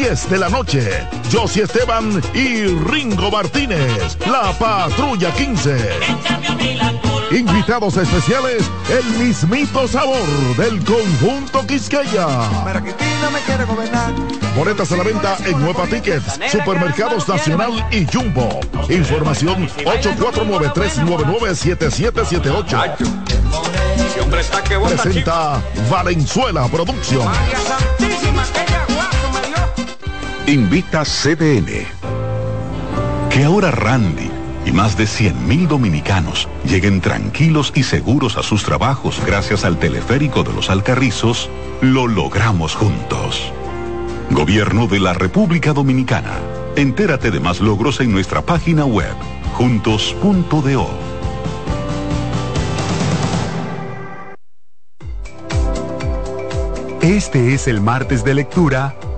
10 de la noche. Josie Esteban y Ringo Martínez. La Patrulla 15. Invitados especiales, el mismito sabor del conjunto Quisqueya. Boletas a la venta en Nueva Tickets, Supermercados Nacional y Jumbo. Información 849-399-7778. Presenta Valenzuela Producción. Invita CDN. Que ahora Randy y más de 100.000 dominicanos lleguen tranquilos y seguros a sus trabajos gracias al teleférico de los Alcarrizos, lo logramos juntos. Gobierno de la República Dominicana. Entérate de más logros en nuestra página web, juntos.do. Este es el martes de lectura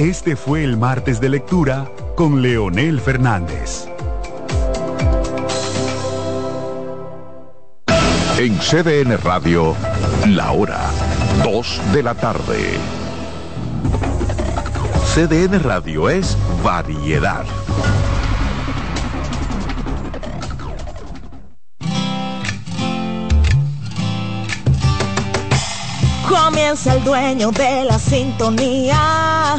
Este fue el martes de lectura con Leonel Fernández. En CDN Radio, la hora 2 de la tarde. CDN Radio es variedad. Comienza el dueño de la sintonía.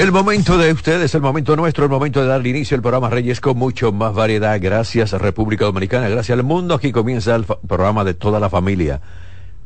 El momento de ustedes, el momento nuestro, el momento de darle inicio al programa Reyes con mucho más variedad. Gracias a República Dominicana, gracias al mundo. Aquí comienza el programa de toda la familia.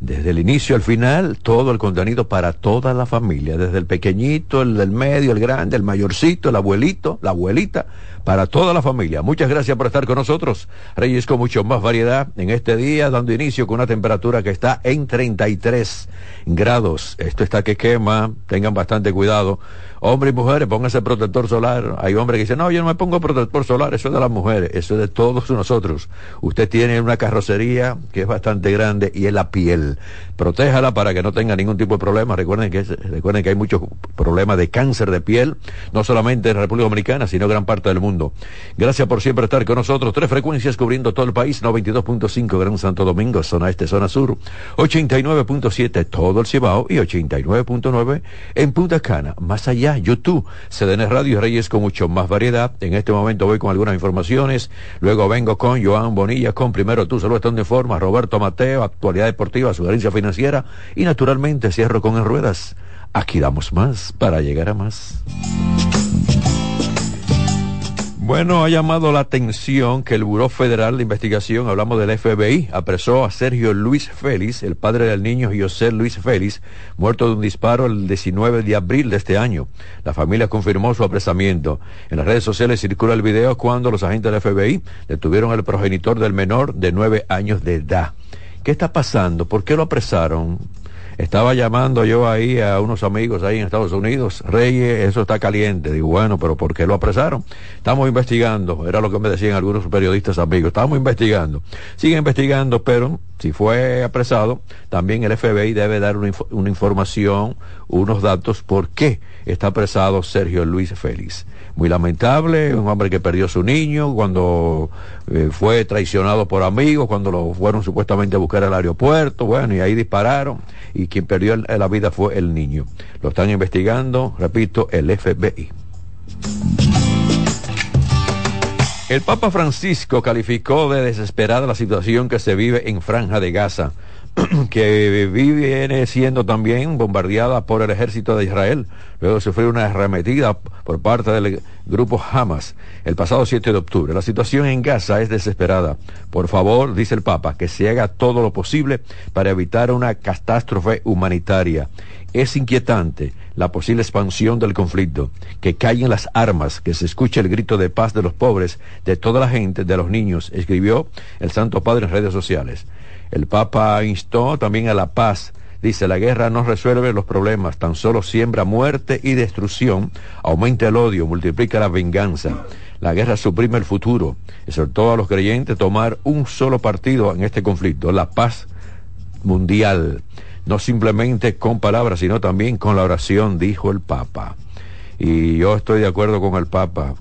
Desde el inicio al final, todo el contenido para toda la familia. Desde el pequeñito, el del medio, el grande, el mayorcito, el abuelito, la abuelita, para toda la familia. Muchas gracias por estar con nosotros. Reyes con mucho más variedad en este día, dando inicio con una temperatura que está en 33 grados. Esto está que quema, tengan bastante cuidado Hombres y mujeres, pónganse protector solar. Hay hombres que dicen, no, yo no me pongo protector solar, eso es de las mujeres, eso es de todos nosotros. Usted tiene una carrocería que es bastante grande y es la piel. Protéjala para que no tenga ningún tipo de problema. Recuerden que, recuerden que hay muchos problemas de cáncer de piel, no solamente en República Dominicana, sino gran parte del mundo. Gracias por siempre estar con nosotros. Tres frecuencias cubriendo todo el país, 92.5 Gran Santo Domingo, zona este, zona sur, 89.7 todo el Cibao y 89.9 en Punta Cana. Más allá YouTube, CDN Radio Reyes con mucho más variedad. En este momento voy con algunas informaciones, luego vengo con Joan Bonilla, con Primero Tú, Salud Estando Informa, Roberto Mateo, Actualidad Deportiva, Sugerencia Financiera y naturalmente cierro con En Ruedas. Aquí damos más para llegar a más. Bueno, ha llamado la atención que el Buró Federal de Investigación, hablamos del FBI, apresó a Sergio Luis Félix, el padre del niño José Luis Félix, muerto de un disparo el 19 de abril de este año. La familia confirmó su apresamiento. En las redes sociales circula el video cuando los agentes del FBI detuvieron al progenitor del menor de nueve años de edad. ¿Qué está pasando? ¿Por qué lo apresaron? Estaba llamando yo ahí a unos amigos ahí en Estados Unidos, Reyes, eso está caliente. Digo, bueno, pero ¿por qué lo apresaron? Estamos investigando, era lo que me decían algunos periodistas amigos, estamos investigando. Siguen investigando, pero si fue apresado, también el FBI debe dar una, una información, unos datos, por qué está apresado Sergio Luis Félix. Muy lamentable, un hombre que perdió su niño cuando eh, fue traicionado por amigos, cuando lo fueron supuestamente a buscar al aeropuerto, bueno, y ahí dispararon, y quien perdió la vida fue el niño. Lo están investigando, repito, el FBI. El Papa Francisco calificó de desesperada la situación que se vive en Franja de Gaza que viene siendo también bombardeada por el ejército de Israel, luego sufrió una arremetida por parte del grupo Hamas el pasado 7 de octubre. La situación en Gaza es desesperada. Por favor, dice el Papa, que se haga todo lo posible para evitar una catástrofe humanitaria. Es inquietante la posible expansión del conflicto, que callen las armas, que se escuche el grito de paz de los pobres, de toda la gente, de los niños, escribió el Santo Padre en redes sociales. El Papa instó también a la paz. Dice, la guerra no resuelve los problemas, tan solo siembra muerte y destrucción, aumenta el odio, multiplica la venganza. La guerra suprime el futuro. Exhortó a los creyentes tomar un solo partido en este conflicto, la paz mundial. No simplemente con palabras, sino también con la oración, dijo el Papa. Y yo estoy de acuerdo con el Papa.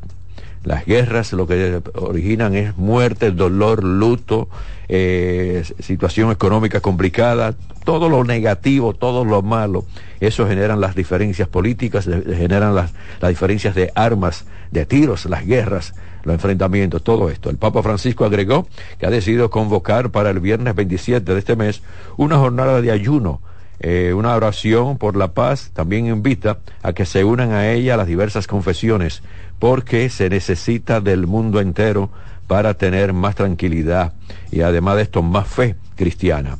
Las guerras lo que originan es muerte, dolor, luto, eh, situación económica complicada, todo lo negativo, todo lo malo, eso generan las diferencias políticas, generan las, las diferencias de armas, de tiros, las guerras, los enfrentamientos, todo esto. El Papa Francisco agregó que ha decidido convocar para el viernes 27 de este mes una jornada de ayuno eh, una oración por la paz, también invita a que se unan a ella las diversas confesiones, porque se necesita del mundo entero para tener más tranquilidad y además de esto más fe cristiana.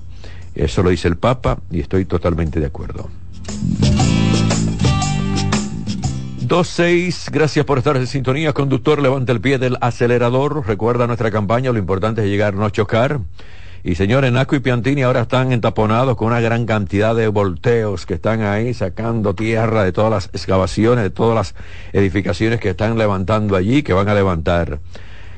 Eso lo dice el Papa y estoy totalmente de acuerdo. Dos seis, gracias por estar en sintonía. Conductor, levanta el pie del acelerador. Recuerda nuestra campaña, lo importante es llegar, no chocar. Y señores, Naco y Piantini ahora están entaponados con una gran cantidad de volteos que están ahí sacando tierra de todas las excavaciones, de todas las edificaciones que están levantando allí, que van a levantar.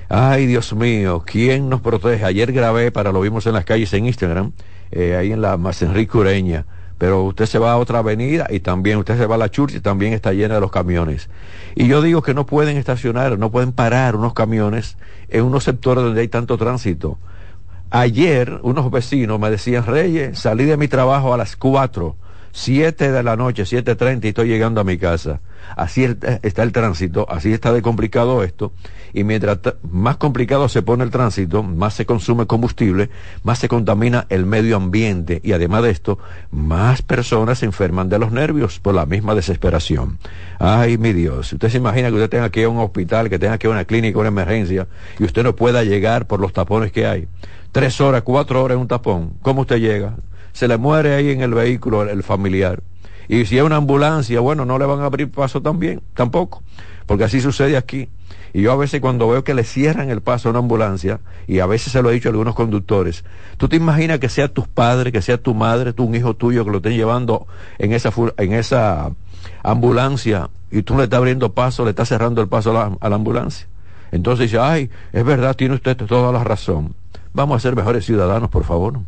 Ay, Dios mío, ¿quién nos protege? Ayer grabé para lo vimos en las calles en Instagram, eh, ahí en la Más Enrique Ureña. Pero usted se va a otra avenida y también usted se va a la Church y también está llena de los camiones. Y yo digo que no pueden estacionar, no pueden parar unos camiones en unos sectores donde hay tanto tránsito. Ayer unos vecinos me decían, Reyes, salí de mi trabajo a las 4, 7 de la noche, 7.30 y estoy llegando a mi casa. Así está el tránsito, así está de complicado esto. Y mientras más complicado se pone el tránsito, más se consume combustible, más se contamina el medio ambiente y además de esto, más personas se enferman de los nervios por la misma desesperación. Ay, mi Dios, usted se imagina que usted tenga que ir a un hospital, que tenga que ir a una clínica, una emergencia, y usted no pueda llegar por los tapones que hay tres horas, cuatro horas en un tapón, ¿cómo usted llega? Se le muere ahí en el vehículo el, familiar. Y si es una ambulancia, bueno, no le van a abrir paso también, tampoco, porque así sucede aquí. Y yo a veces cuando veo que le cierran el paso a una ambulancia, y a veces se lo he dicho a algunos conductores, tú te imaginas que sea tus padres, que sea tu madre, tú, un hijo tuyo que lo estén llevando en esa, en esa ambulancia y tú le estás abriendo paso, le estás cerrando el paso a la, a la ambulancia. Entonces dice, ay, es verdad, tiene usted toda la razón. Vamos a ser mejores ciudadanos, por favor.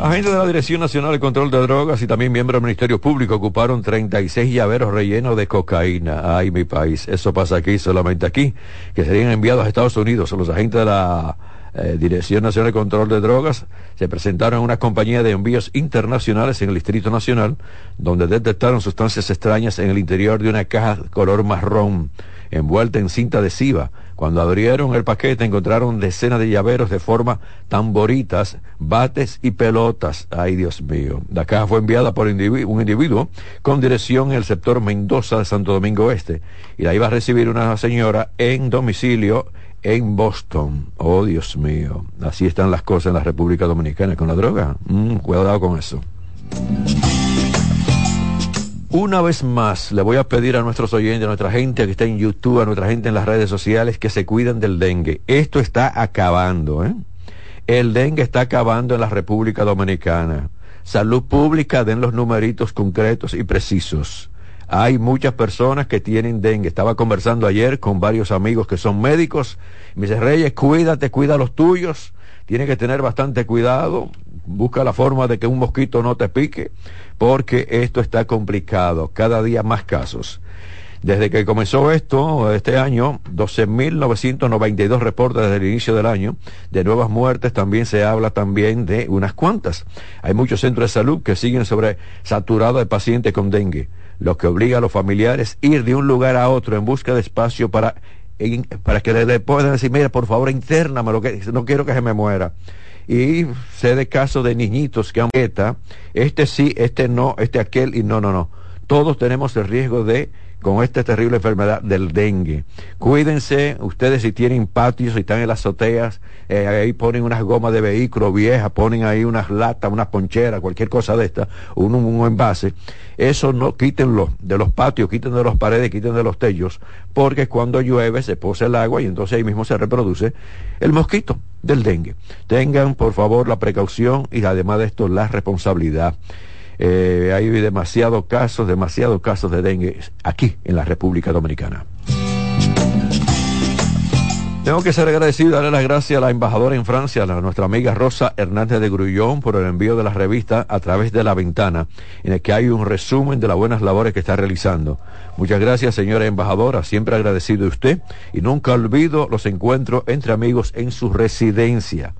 Agentes de la Dirección Nacional de Control de Drogas y también miembros del Ministerio Público ocuparon 36 llaveros rellenos de cocaína. Ay, mi país, eso pasa aquí, solamente aquí, que serían enviados a Estados Unidos. Los agentes de la eh, Dirección Nacional de Control de Drogas se presentaron en una compañía de envíos internacionales en el Distrito Nacional, donde detectaron sustancias extrañas en el interior de una caja color marrón envuelta en cinta adhesiva. Cuando abrieron el paquete encontraron decenas de llaveros de forma tamboritas, bates y pelotas. Ay, Dios mío. La caja fue enviada por un individuo con dirección en el sector Mendoza de Santo Domingo Este y la iba a recibir una señora en domicilio en Boston. Oh, Dios mío. Así están las cosas en la República Dominicana con la droga. Mm, cuidado con eso. Una vez más, le voy a pedir a nuestros oyentes, a nuestra gente que está en YouTube, a nuestra gente en las redes sociales, que se cuiden del dengue. Esto está acabando, ¿eh? El dengue está acabando en la República Dominicana. Salud pública, den los numeritos concretos y precisos. Hay muchas personas que tienen dengue. Estaba conversando ayer con varios amigos que son médicos. Me dice, Reyes, cuídate, cuida a los tuyos. Tienes que tener bastante cuidado. Busca la forma de que un mosquito no te pique, porque esto está complicado, cada día más casos. Desde que comenzó esto, este año, 12.992 reportes desde el inicio del año. De nuevas muertes también se habla también de unas cuantas. Hay muchos centros de salud que siguen sobre saturados de pacientes con dengue, lo que obliga a los familiares a ir de un lugar a otro en busca de espacio para, para que le, puedan decir, mira, por favor, intername, lo que, no quiero que se me muera y sé de casos de niñitos que han este sí, este no, este aquel y no, no, no. Todos tenemos el riesgo de con esta terrible enfermedad del dengue. Cuídense, ustedes si tienen patios, si están en las azoteas, eh, ahí ponen unas gomas de vehículo viejas, ponen ahí unas latas, unas poncheras, cualquier cosa de esta, un, envase. Eso no quítenlo de los patios, quiten de las paredes, quiten de los techos, porque cuando llueve se pose el agua y entonces ahí mismo se reproduce el mosquito del dengue. Tengan por favor la precaución y además de esto la responsabilidad. Eh, hay demasiados casos, demasiados casos de dengue aquí en la República Dominicana. Tengo que ser agradecido darle las gracias a la embajadora en Francia, a nuestra amiga Rosa Hernández de Grullón, por el envío de la revista a través de la ventana, en el que hay un resumen de las buenas labores que está realizando. Muchas gracias, señora embajadora, siempre agradecido de usted y nunca olvido los encuentros entre amigos en su residencia.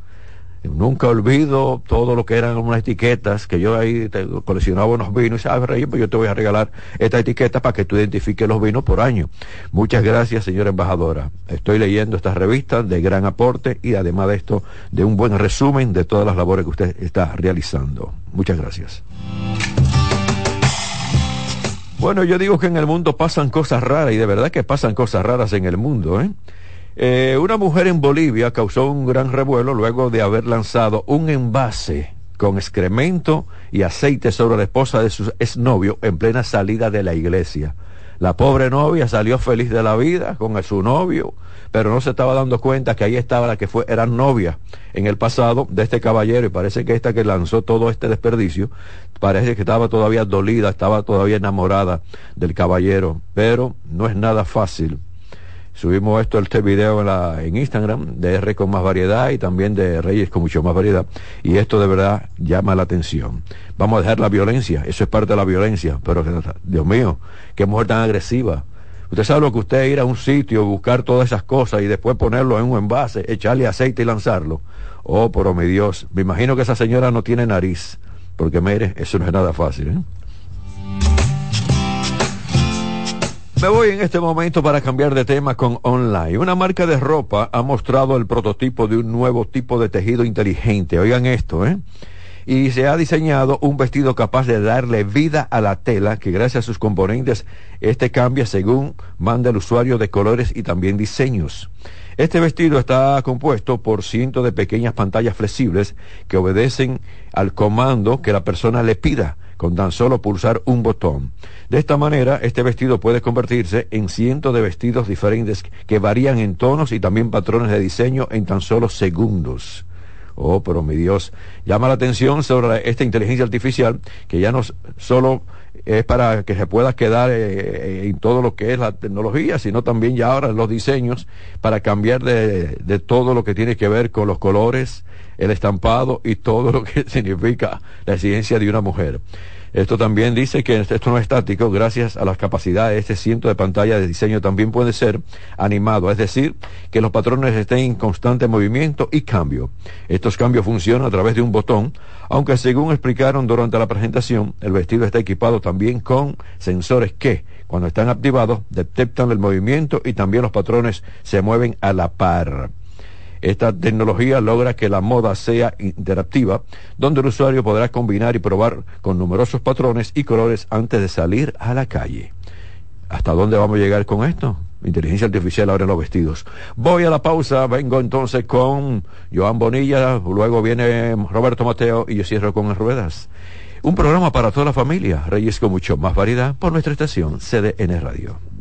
Nunca olvido todo lo que eran unas etiquetas que yo ahí coleccionaba unos vinos y sabes, Rey, pues yo te voy a regalar esta etiqueta para que tú identifiques los vinos por año. Muchas gracias, señora embajadora. Estoy leyendo esta revista de gran aporte y además de esto, de un buen resumen de todas las labores que usted está realizando. Muchas gracias. Bueno, yo digo que en el mundo pasan cosas raras y de verdad que pasan cosas raras en el mundo, ¿eh? Eh, una mujer en Bolivia causó un gran revuelo luego de haber lanzado un envase con excremento y aceite sobre la esposa de su exnovio en plena salida de la iglesia. La pobre novia salió feliz de la vida con su novio, pero no se estaba dando cuenta que ahí estaba la que fue, era novia en el pasado de este caballero y parece que esta que lanzó todo este desperdicio, parece que estaba todavía dolida, estaba todavía enamorada del caballero, pero no es nada fácil Subimos esto, este video en, la, en Instagram de R con más variedad y también de Reyes con mucho más variedad. Y esto de verdad llama la atención. Vamos a dejar la violencia, eso es parte de la violencia, pero Dios mío, qué mujer tan agresiva. Usted sabe lo que usted ir a un sitio, buscar todas esas cosas y después ponerlo en un envase, echarle aceite y lanzarlo. Oh, pero mi Dios, me imagino que esa señora no tiene nariz, porque mire, eso no es nada fácil. ¿eh? Me voy en este momento para cambiar de tema con online. Una marca de ropa ha mostrado el prototipo de un nuevo tipo de tejido inteligente. Oigan esto, ¿eh? Y se ha diseñado un vestido capaz de darle vida a la tela, que gracias a sus componentes, este cambia según manda el usuario de colores y también diseños. Este vestido está compuesto por cientos de pequeñas pantallas flexibles que obedecen al comando que la persona le pida con tan solo pulsar un botón. De esta manera, este vestido puede convertirse en cientos de vestidos diferentes que varían en tonos y también patrones de diseño en tan solo segundos. Oh, pero mi Dios, llama la atención sobre esta inteligencia artificial que ya no solo es para que se pueda quedar eh, eh, en todo lo que es la tecnología, sino también ya ahora los diseños para cambiar de, de todo lo que tiene que ver con los colores, el estampado y todo lo que significa la ciencia de una mujer. Esto también dice que esto no es estático, gracias a las capacidades de este ciento de pantalla de diseño también puede ser animado, es decir, que los patrones estén en constante movimiento y cambio. Estos cambios funcionan a través de un botón, aunque según explicaron durante la presentación, el vestido está equipado también con sensores que, cuando están activados, detectan el movimiento y también los patrones se mueven a la par. Esta tecnología logra que la moda sea interactiva, donde el usuario podrá combinar y probar con numerosos patrones y colores antes de salir a la calle. ¿Hasta dónde vamos a llegar con esto? Inteligencia artificial ahora los vestidos. Voy a la pausa, vengo entonces con Joan Bonilla, luego viene Roberto Mateo y yo cierro con ruedas. Un programa para toda la familia, Reyes con mucho más variedad por nuestra estación CDN Radio.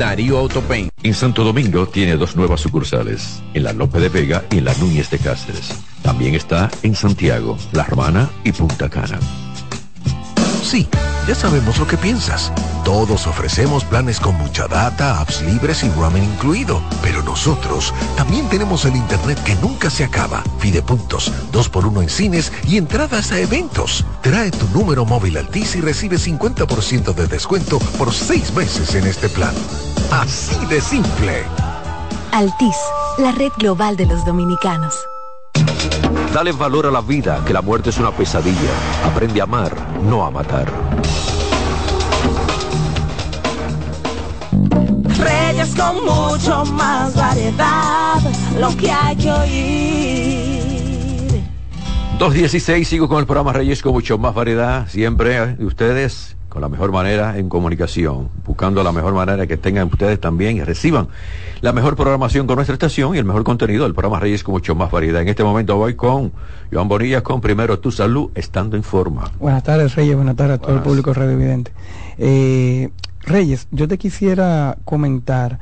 Darío Autopain. En Santo Domingo tiene dos nuevas sucursales, en la Lope de Vega y en la Núñez de Cáceres. También está en Santiago, La Romana y Punta Cana. Sí, ya sabemos lo que piensas. Todos ofrecemos planes con mucha data, apps libres y roaming incluido. Pero nosotros también tenemos el internet que nunca se acaba. Fidepuntos, 2x1 en cines y entradas a eventos. Trae tu número móvil Altis y recibe 50% de descuento por 6 meses en este plan. Así de simple. Altis, la red global de los dominicanos. Dale valor a la vida, que la muerte es una pesadilla. Aprende a amar, no a matar. Reyes con mucho más variedad, lo que hay que oír. 2.16, sigo con el programa Reyes con mucho más variedad, siempre eh, de ustedes con la mejor manera en comunicación, buscando la mejor manera que tengan ustedes también y reciban la mejor programación con nuestra estación y el mejor contenido del programa Reyes con mucho más variedad. En este momento voy con Joan Bonilla con Primero Tu Salud, estando en forma. Buenas tardes Reyes, buenas tardes a todo el público Radio Evidente. Eh, Reyes, yo te quisiera comentar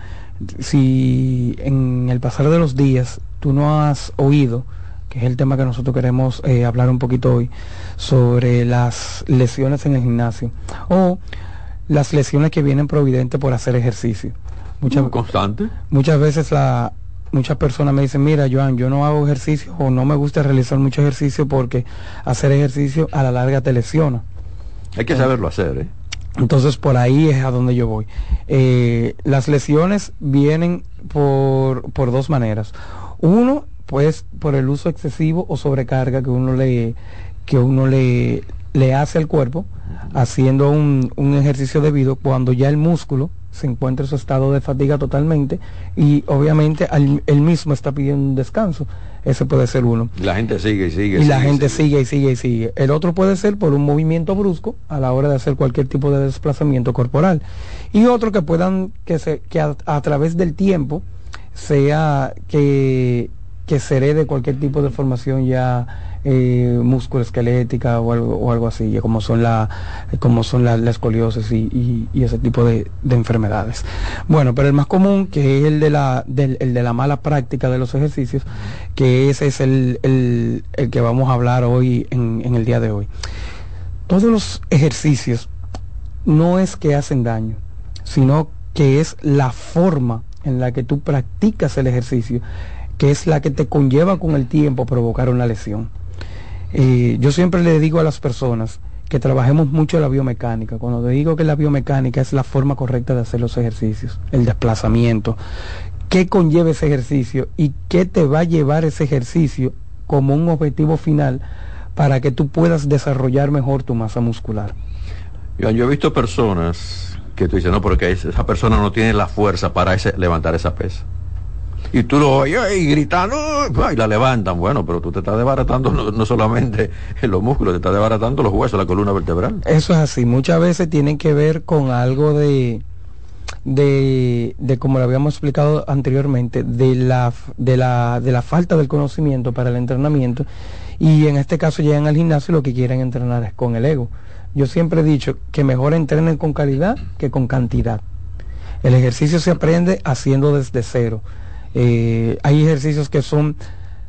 si en el pasar de los días tú no has oído, que es el tema que nosotros queremos eh, hablar un poquito hoy, sobre las lesiones en el gimnasio o las lesiones que vienen providentes por hacer ejercicio. Muchas, constante. Muchas veces la, muchas personas me dicen, mira, Joan, yo no hago ejercicio o no me gusta realizar mucho ejercicio porque hacer ejercicio a la larga te lesiona. Hay que saberlo hacer, ¿eh? Entonces por ahí es a donde yo voy. Eh, las lesiones vienen por, por dos maneras. Uno, pues por el uso excesivo o sobrecarga que uno le, que uno le, le hace al cuerpo haciendo un, un ejercicio debido cuando ya el músculo se encuentra en su estado de fatiga totalmente y obviamente él mismo está pidiendo un descanso. Ese puede ser uno. La gente sigue y sigue. Y la gente sigue. y sigue y sigue. El otro puede ser por un movimiento brusco a la hora de hacer cualquier tipo de desplazamiento corporal. Y otro que puedan, que, se, que a través del tiempo sea que que se herede cualquier tipo de formación ya eh, musculoesquelética o algo, o algo así, como son la, como son escoliosis y, ese tipo de, enfermedades. Bueno, pero el más común, que es el de la, del, el de la mala práctica de los ejercicios, que ese es el, el, que vamos a hablar hoy en el día de hoy. Todos los ejercicios no es que hacen daño, sino que es la forma en la que tú practicas el ejercicio que es la que te conlleva con el tiempo provocar una lesión. Eh, yo siempre le digo a las personas que trabajemos mucho la biomecánica. Cuando te digo que la biomecánica es la forma correcta de hacer los ejercicios, el desplazamiento, qué conlleva ese ejercicio y qué te va a llevar ese ejercicio como un objetivo final para que tú puedas desarrollar mejor tu masa muscular. Yo, he visto personas que tú dices, no, porque esa persona no tiene la fuerza para levantar esa pesa y tú lo oyes y gritando y la levantan. Bueno, pero tú te estás desbaratando no, solamente en los músculos, te estás desbaratando los huesos, la columna vertebral. Eso es así. Muchas veces tienen que ver con algo de, de, de como lo habíamos explicado anteriormente, de la, de, la, de la falta del conocimiento para el entrenamiento. Y en este caso llegan al gimnasio y lo que quieren entrenar es con el ego. Yo siempre he dicho que mejor entrenen con calidad que con cantidad. El ejercicio se aprende haciendo desde cero. Eh, hay ejercicios que son,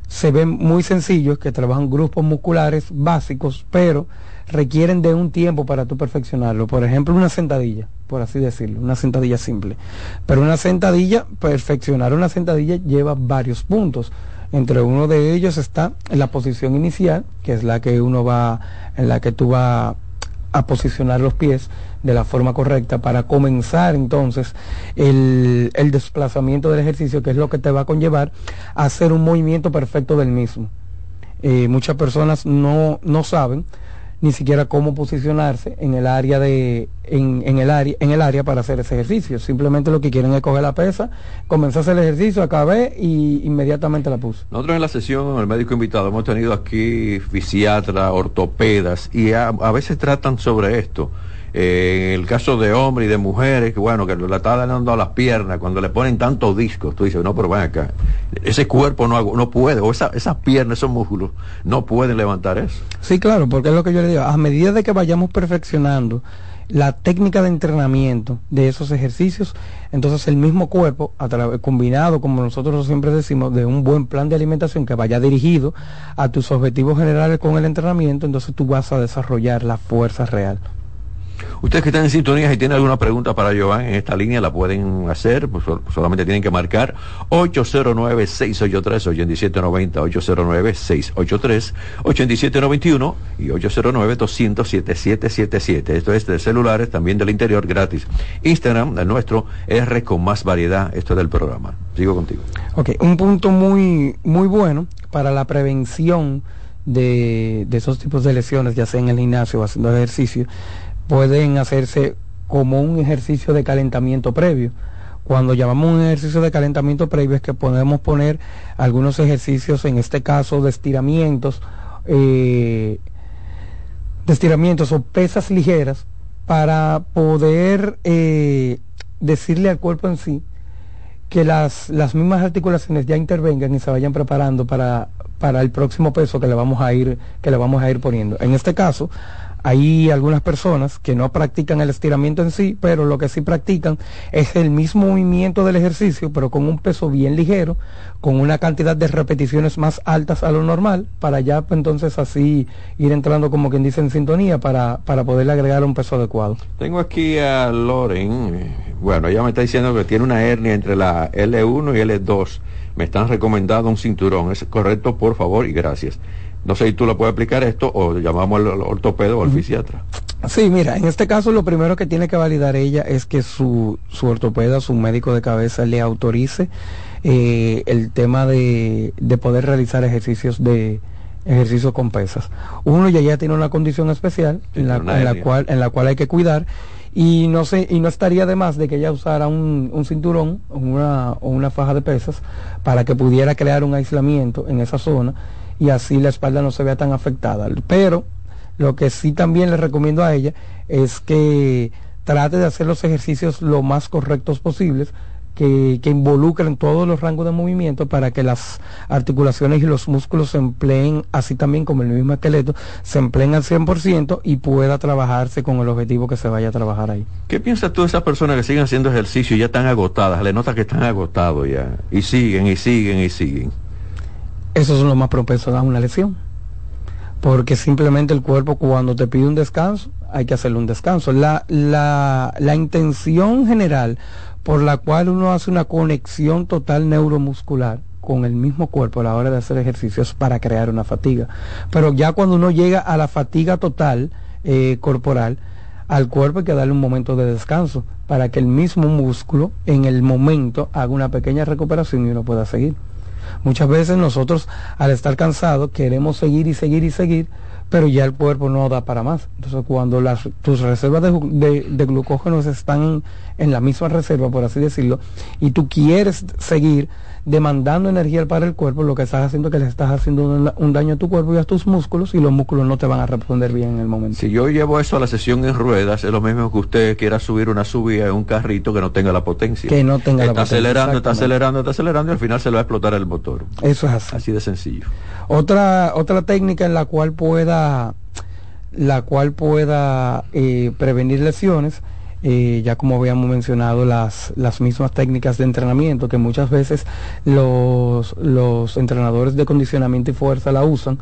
se ven muy sencillos, que trabajan grupos musculares básicos, pero requieren de un tiempo para tú perfeccionarlo. Por ejemplo, una sentadilla, por así decirlo, una sentadilla simple. Pero una sentadilla, perfeccionar una sentadilla lleva varios puntos. Entre uno de ellos está la posición inicial, que es la que uno va, en la que tú vas a posicionar los pies de la forma correcta para comenzar entonces el, el, desplazamiento del ejercicio, que es lo que te va a conllevar a hacer un movimiento perfecto del mismo. Eh, muchas personas no, no saben ni siquiera cómo posicionarse en el área de en, en, el área en el área para hacer ese ejercicio. Simplemente lo que quieren es coger la pesa comenzar el ejercicio acabé y inmediatamente la puse. Nosotros en la sesión el médico invitado hemos tenido aquí fisiatra ortopedas y a, a veces tratan sobre esto eh, en el caso de hombres y de mujeres, que bueno, que le está dando a las piernas, cuando le ponen tantos discos, tú dices, no, pero ven acá, ese cuerpo no, no puede, o esa, esas piernas, esos músculos, no pueden levantar eso. Sí, claro, porque es lo que yo le digo, a medida de que vayamos perfeccionando la técnica de entrenamiento de esos ejercicios, entonces el mismo cuerpo, a combinado, como nosotros siempre decimos, de un buen plan de alimentación que vaya dirigido a tus objetivos generales con el entrenamiento, entonces tú vas a desarrollar la fuerza real. Ustedes que están en sintonía, si tienen alguna pregunta para Joan en esta línea, la pueden hacer, pues, solamente tienen que marcar 809-683-8790, 809-683-8791 y 809-200-7777. Esto es de celulares, también del interior, gratis. Instagram, el nuestro, R con más variedad, esto es del programa. Sigo contigo. Ok, un punto muy, muy bueno para la prevención de, de esos tipos de lesiones, ya sea en el gimnasio o haciendo ejercicio, pueden hacerse como un ejercicio de calentamiento previo. Cuando llamamos un ejercicio de calentamiento previo es que podemos poner algunos ejercicios, en este caso de estiramientos, eh, de estiramientos o pesas ligeras para poder eh, decirle al cuerpo en sí que las, las mismas articulaciones ya intervengan y se vayan preparando para, para el próximo peso que le vamos a ir, que le vamos a ir poniendo. En este caso, hay algunas personas que no practican el estiramiento en sí, pero lo que sí practican es el mismo movimiento del ejercicio, pero con un peso bien ligero, con una cantidad de repeticiones más altas a lo normal, para ya pues, entonces así ir entrando como quien dice en sintonía para, para poderle agregar un peso adecuado. Tengo aquí a Loren, eh, bueno, ella me está diciendo que tiene una hernia entre la L1 y L2, me están recomendando un cinturón, ¿es correcto? Por favor y gracias. No sé si tú lo puedes aplicar esto o llamamos al ortopedo o al fisiatra. Sí, mira, en este caso lo primero que tiene que validar ella es que su, su ortopeda, su médico de cabeza le autorice eh, el tema de, de poder realizar ejercicios de ejercicios con pesas. Uno ya ya tiene una condición especial en la, en la, cual en la cual hay que cuidar y no sé y no estaría de más de que ella usara un, un cinturón o una, o una faja de pesas para que pudiera crear un aislamiento en esa zona y así la espalda no se vea tan afectada. Pero lo que sí también le recomiendo a ella es que trate de hacer los ejercicios lo más correctos posibles, que, que, involucren todos los rangos de movimiento para que las articulaciones y los músculos se empleen, así también como el mismo esqueleto, se empleen al 100% y pueda trabajarse con el objetivo que se vaya a trabajar ahí. ¿Qué piensas tú de esas personas que siguen haciendo ejercicio y ya están agotadas? Le notas que están agotados ya, y siguen y siguen y siguen esos son los más propensos a una lesión. Porque simplemente el cuerpo cuando te pide un descanso, hay que hacerle un descanso. La, la, la intención general por la cual uno hace una conexión total neuromuscular con el mismo cuerpo a la hora de hacer ejercicios para crear una fatiga. Pero ya cuando uno llega a la fatiga total eh, corporal, al cuerpo hay que darle un momento de descanso para que el mismo músculo en el momento haga una pequeña recuperación y uno pueda seguir. Muchas veces nosotros al estar cansados queremos seguir y seguir y seguir, pero ya el cuerpo no da para más. Entonces cuando las, tus reservas de, de, están en la misma reserva, por así decirlo, y tú quieres seguir, demandando energía para el cuerpo, lo que estás haciendo es que le estás haciendo un, un, daño a tu cuerpo y a tus músculos y los músculos no te van a responder bien en el momento. Si yo llevo eso a la sesión en ruedas, es lo mismo que usted quiera subir una subida en un carrito que no tenga la potencia. Que no tenga está la potencia. Acelerando, está acelerando, está acelerando y al final se le va a explotar el motor. Eso es así. Así de sencillo. Otra, otra técnica en la cual pueda la cual pueda eh, prevenir lesiones. Eh, ya como habíamos mencionado, las, las mismas técnicas de entrenamiento que muchas veces los, los entrenadores de condicionamiento y fuerza la usan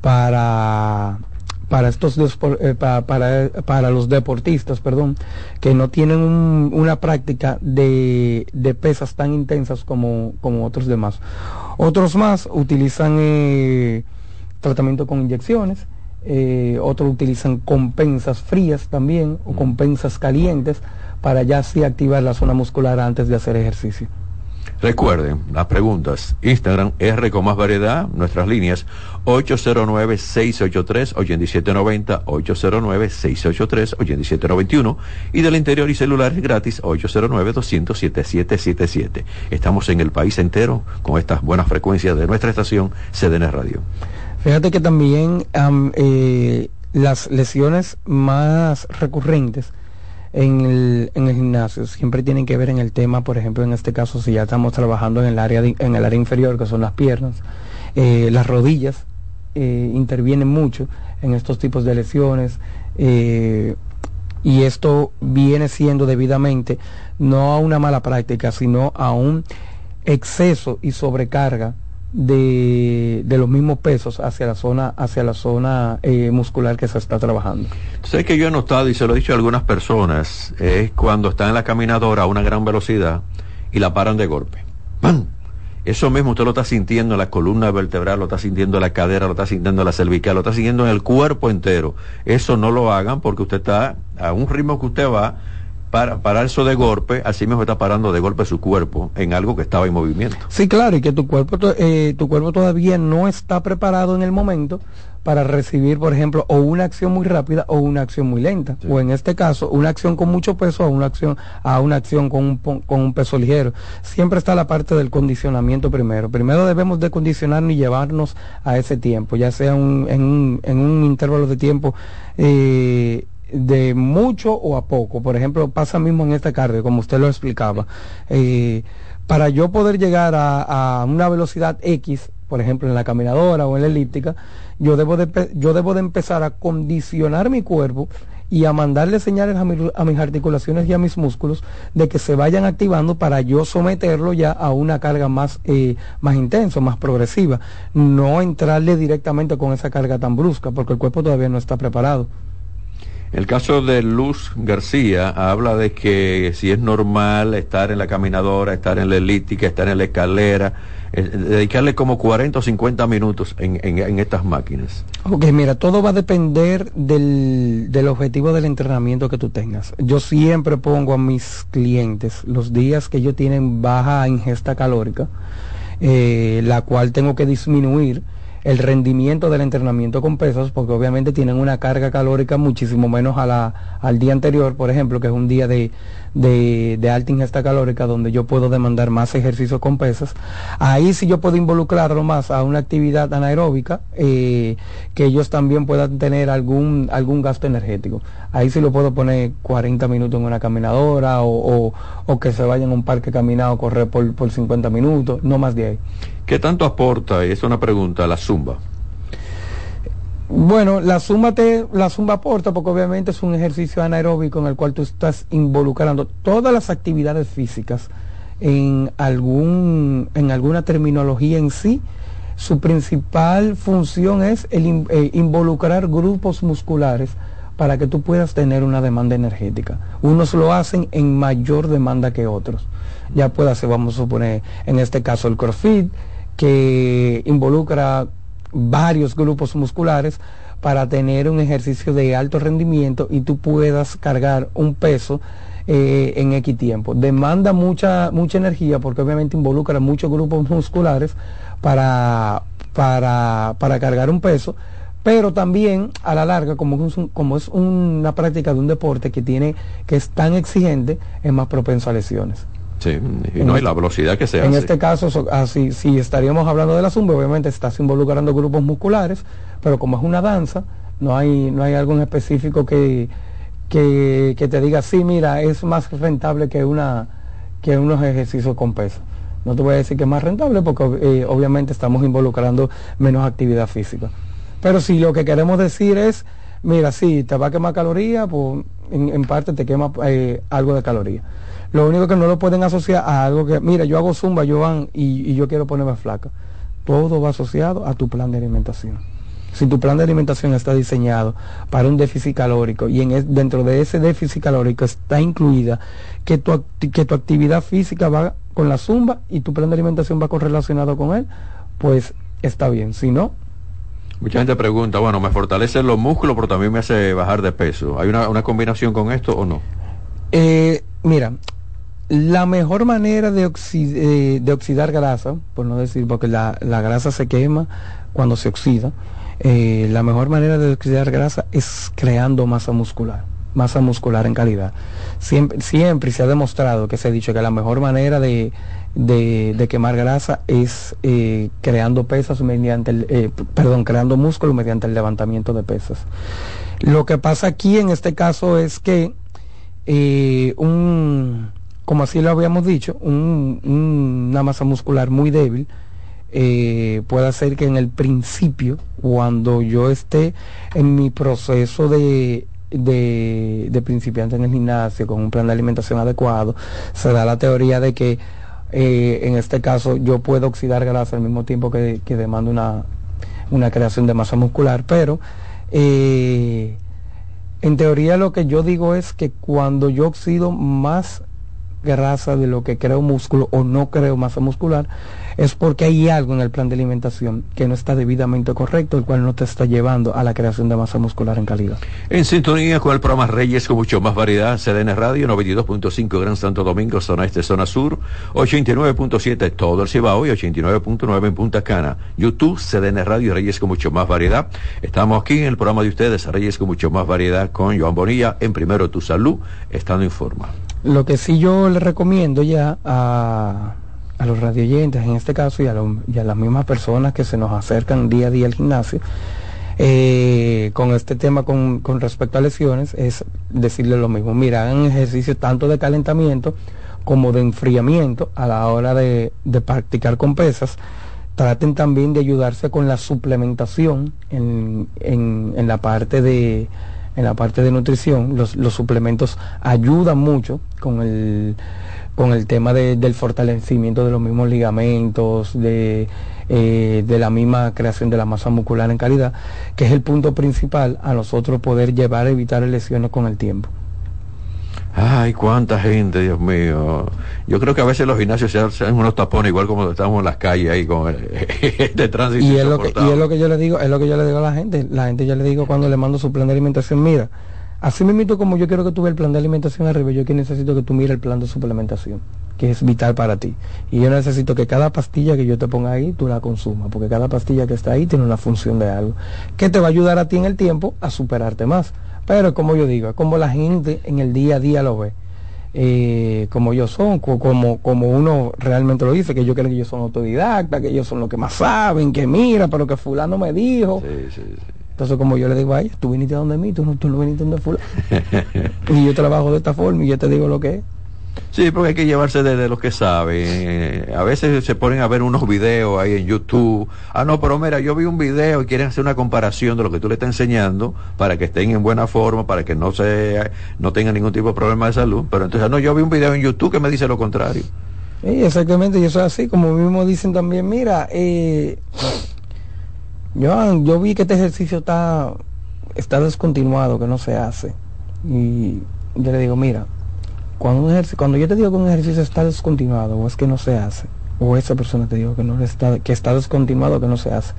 para, para estos eh, pa- para, para los deportistas, perdón, que no tienen un- una práctica de, de pesas tan intensas como, como otros demás. Otros más utilizan eh, tratamiento con inyecciones, eh, otros utilizan compensas frías también o compensas calientes para ya así activar la zona muscular antes de hacer ejercicio. Recuerden las preguntas. Instagram R con más variedad, nuestras líneas 809-683-8790, 809-683-8791 y del interior y celulares gratis 809-200-7777. Estamos en el país entero con estas buenas frecuencias de nuestra estación CDN Radio. Fíjate que también am, eh, las lesiones más recurrentes en el, en el gimnasio siempre tienen que ver en el tema, por ejemplo, en este caso, si ya estamos trabajando en el área, en el área inferior, que son las piernas, eh, las rodillas eh, intervienen mucho en estos tipos de lesiones. y esto viene siendo debidamente no a una mala práctica, sino a un exceso y sobrecarga de, de los mismos pesos hacia la zona, hacia la zona eh, muscular que se está trabajando. Sé que yo he notado y se lo he dicho a algunas personas, es cuando están en la caminadora a una gran velocidad y la paran de golpe. ¡Pam! Eso mismo usted lo está sintiendo en la columna vertebral, lo está sintiendo en la cadera, lo está sintiendo en la cervical, lo está sintiendo en el cuerpo entero. Eso no lo hagan porque usted está a un ritmo que usted va para parar eso de golpe, así mismo está parando de golpe su cuerpo en algo que estaba en movimiento. Sí, claro, y que tu cuerpo, eh, tu cuerpo todavía no está preparado en el momento para recibir, por ejemplo, o una acción muy rápida o una acción muy lenta. O en este caso, una acción con mucho peso o una acción, a una acción con un, con un peso ligero. Siempre está la parte del condicionamiento primero. Primero debemos de condicionarnos y llevarnos a ese tiempo, ya sea un- en, un, en un intervalo de tiempo. eh, de mucho o a poco. Por ejemplo, pasa mismo en esta carga, como usted lo explicaba. Eh, para yo poder llegar a, a una velocidad X, por ejemplo, en la caminadora o en la elíptica, yo debo de, yo debo de empezar a condicionar mi cuerpo y a mandarle señales a, mi- a mis articulaciones y a mis músculos de que se vayan activando para yo someterlo ya a una carga más, eh, más intensa, más progresiva. No entrarle directamente con esa carga tan brusca, porque el cuerpo todavía no está preparado. El caso de Luz García habla de que si es normal estar en la caminadora, estar en la elíptica, estar en la escalera, eh, dedicarle como 40 o 50 minutos en, en- estas máquinas. Ok, mira, todo va a depender del, del objetivo del entrenamiento que tú tengas. Yo siempre pongo a mis clientes los días que ellos tienen baja ingesta calórica, eh, la cual tengo que disminuir el rendimiento del entrenamiento con pesas, porque obviamente tienen una carga calórica muchísimo menos a la, al día anterior, por ejemplo, que es un día de, de, alta ingesta calórica, donde yo puedo demandar más ejercicio con pesas. Ahí sí yo puedo involucrarlo más a una actividad anaeróbica, eh, que ellos también puedan tener algún, algún gasto energético. Ahí sí lo puedo poner 40 minutos en una caminadora o, o, o que se vayan a un parque caminado correr por, por 50 minutos, no más de ahí. ¿Qué tanto aporta, es una pregunta, la zumba? Bueno, la zumba te, la zumba aporta porque obviamente es un ejercicio anaeróbico en el cual tú estás involucrando todas las actividades físicas en algún, en alguna terminología en sí. Su principal función es el eh, involucrar grupos musculares para que tú puedas tener una demanda energética. Unos lo hacen en mayor demanda que otros. Ya puede ser, vamos a suponer, en este caso el CrossFit, que involucra varios grupos musculares para tener un ejercicio de alto rendimiento y tú puedas cargar un peso eh, en X tiempo. Demanda mucha, mucha energía porque obviamente involucra muchos grupos musculares para, para, para cargar un peso, pero también a la larga, como es, como es una práctica de un deporte que tiene, que es tan exigente, es más propenso a lesiones. Sí, y no hay la velocidad que se En hace. este caso, so- así, si estaríamos hablando de la zumba, obviamente estás involucrando grupos musculares, pero como es una danza, no hay, no hay algo en específico que, que, que te diga, sí, mira, es más rentable que, una, que unos ejercicios con peso. No te voy a decir que es más rentable porque eh, obviamente estamos involucrando menos actividad física. Pero si lo que queremos decir es mira, sí, te va a quemar calorías, pues en, parte te quema eh, algo de calorías. Lo único que no lo pueden asociar a algo que, mira, yo hago zumba, yo van y, y yo quiero ponerme flaca. Todo va asociado a tu plan de alimentación. Si tu plan de alimentación está diseñado para un déficit calórico y en dentro de ese déficit calórico está incluida que tu, que tu actividad física va con la zumba y tu plan de alimentación va correlacionado con él, pues está bien. Si no, Mucha gente pregunta, bueno, me fortalece los músculos, pero también me hace bajar de peso. ¿Hay una, combinación con esto o no? Eh, mira, la mejor manera de, eh, de, oxidar grasa, por no decir, porque la, la grasa se quema cuando se oxida, eh, la mejor manera de oxidar grasa es creando masa muscular, masa muscular en calidad. Siempre, siempre se ha demostrado que se ha dicho que la mejor manera de, de, quemar grasa es eh, creando pesas mediante el, perdón, creando músculo mediante el levantamiento de pesas. Lo que pasa aquí en este caso es que un, como así lo habíamos dicho, una masa muscular muy débil eh, puede ser que en el principio, cuando yo esté en mi proceso de, de, principiante en el gimnasio con un plan de alimentación adecuado, se da la teoría de que eh, en este caso yo puedo oxidar grasa al mismo tiempo que, que una, una creación de masa muscular, pero eh, en teoría lo que yo digo es que cuando yo oxido más grasa de lo que creo músculo o no creo masa muscular, es porque hay algo en el plan de alimentación que no está debidamente correcto, el cual no te está llevando a la creación de masa muscular en calidad. En sintonía con el programa Reyes con mucho más variedad, CDN Radio 92.5 Gran Santo Domingo, zona este, zona sur, 89.7 todo el Cibao y 89.9 en Punta Cana. YouTube, CDN Radio Reyes con mucho más variedad. Estamos aquí en el programa de ustedes, Reyes con mucho más variedad, con Joan Bonilla, en Primero Tu Salud, estando en forma. Lo que sí yo le recomiendo ya a a los radioyentes en este caso y a, las mismas personas que se nos acercan día a día al gimnasio eh, con este tema con, respecto a lesiones es decirle lo mismo. Mira, hagan ejercicios tanto de calentamiento como de enfriamiento a la hora de, practicar con pesas. Traten también de ayudarse con la suplementación en, en, la parte de en la parte de nutrición. Los, suplementos ayudan mucho con el con el tema del fortalecimiento de los mismos ligamentos, de, eh, de la misma creación de la masa muscular en calidad, que es el punto principal a nosotros poder llevar a evitar lesiones con el tiempo. Ay, cuánta gente, Dios mío. Yo creo que a veces los gimnasios se hacen unos tapones igual como estamos en las calles ahí con el, este tránsito. Y es, lo que, y es lo que yo le digo, es lo que yo le digo a la gente. La gente ya le digo cuando le mando su plan de alimentación, mira, Así mismo como yo quiero que tú veas el plan de alimentación arriba, yo que necesito que tú mires el plan de suplementación, que es vital para ti. Y yo necesito que cada pastilla que yo te ponga ahí, tú la consumas, porque cada pastilla que está ahí tiene una función de algo, que te va a ayudar a ti en el tiempo a superarte más. Pero como yo digo, como la gente en el día a día lo ve. Eh, como ellos son, como, como uno realmente lo dice, que yo creo que ellos son autodidactas, que ellos son los que más saben, que mira, pero que fulano me dijo. Sí, sí, sí. Entonces, como yo le digo a ella, tú viniste a donde mí, tú no, tú no viniste donde fulano. y yo trabajo de esta forma y yo te digo lo que es. Sí, porque hay que llevarse de, los que saben. A veces se ponen a ver unos videos ahí en YouTube. Ah, no, pero mira, yo vi un video y quieren hacer una comparación de lo que tú le estás enseñando para que estén en buena forma, para que no se no tengan ningún tipo de problema de salud. Pero entonces, no, yo vi un video en YouTube que me dice lo contrario. Sí, exactamente, y eso es así, como mismo dicen también, mira, eh, yo, yo vi que este ejercicio está, está descontinuado, que no se hace. Y yo le digo, mira, cuando, un cuando yo te digo que un ejercicio está descontinuado o es que no se hace, o esa persona te digo que, no está, que está descontinuado, que no se hace,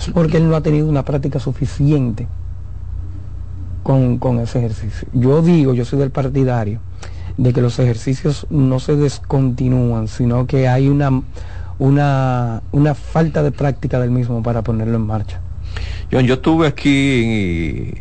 es porque él no ha tenido una práctica suficiente con, con ese ejercicio. Yo digo, yo soy del partidario, de que los ejercicios no se descontinúan, sino que hay una una, una falta de práctica del mismo para ponerlo en marcha. John, yo estuve aquí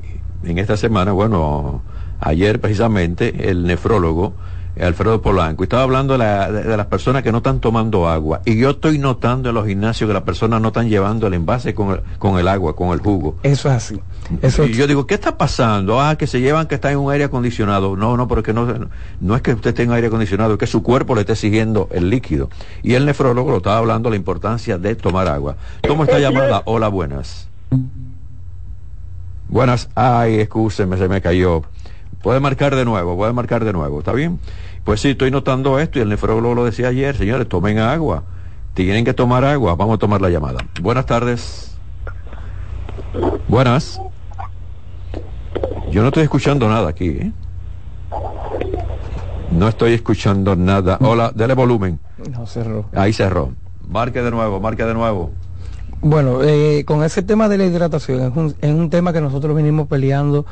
en, esta semana, bueno, ayer precisamente, el nefrólogo Alfredo Polanco, y estaba hablando de, las personas que no están tomando agua. Y yo estoy notando en los gimnasios que las personas no están llevando el envase con el, con el agua, con el jugo. Eso es así. Eso y yo digo, ¿qué está pasando? Ah, que se llevan que está en un aire acondicionado. No, no, porque no, no es que usted esté en aire acondicionado, es que su cuerpo le esté exigiendo el líquido. Y el nefrólogo lo estaba hablando de la importancia de tomar agua. ¿Cómo está llamada? Hola, buenas. Buenas, ay, excúseme, se me cayó. Puede marcar de nuevo, puede marcar de nuevo, ¿está bien? Pues sí, estoy notando esto y el nefrólogo lo decía ayer, señores, tomen agua. Tienen que tomar agua. Vamos a tomar la llamada. Buenas tardes. Buenas. Yo no estoy escuchando nada aquí, ¿eh? No estoy escuchando nada. Hola, dele volumen. No, cerró. Ahí cerró. Marque de nuevo, marque de nuevo. Bueno, eh, con ese tema de la hidratación, es un, es un tema que nosotros venimos peleando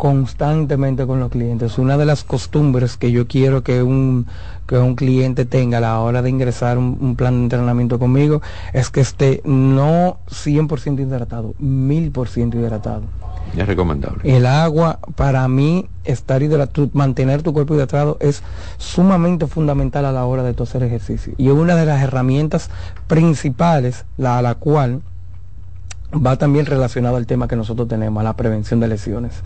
constantemente con los clientes. Una de las costumbres que yo quiero que un, que un cliente tenga a la hora de ingresar un, un plan de entrenamiento conmigo es que esté no 100% hidratado, 1000% hidratado. Es recomendable. El agua, para mí, estar hidratado, mantener tu cuerpo hidratado es sumamente fundamental a la hora de tu hacer ejercicio. Y es una de las herramientas principales la, a la cual va también relacionado al tema que nosotros tenemos, a la prevención de lesiones.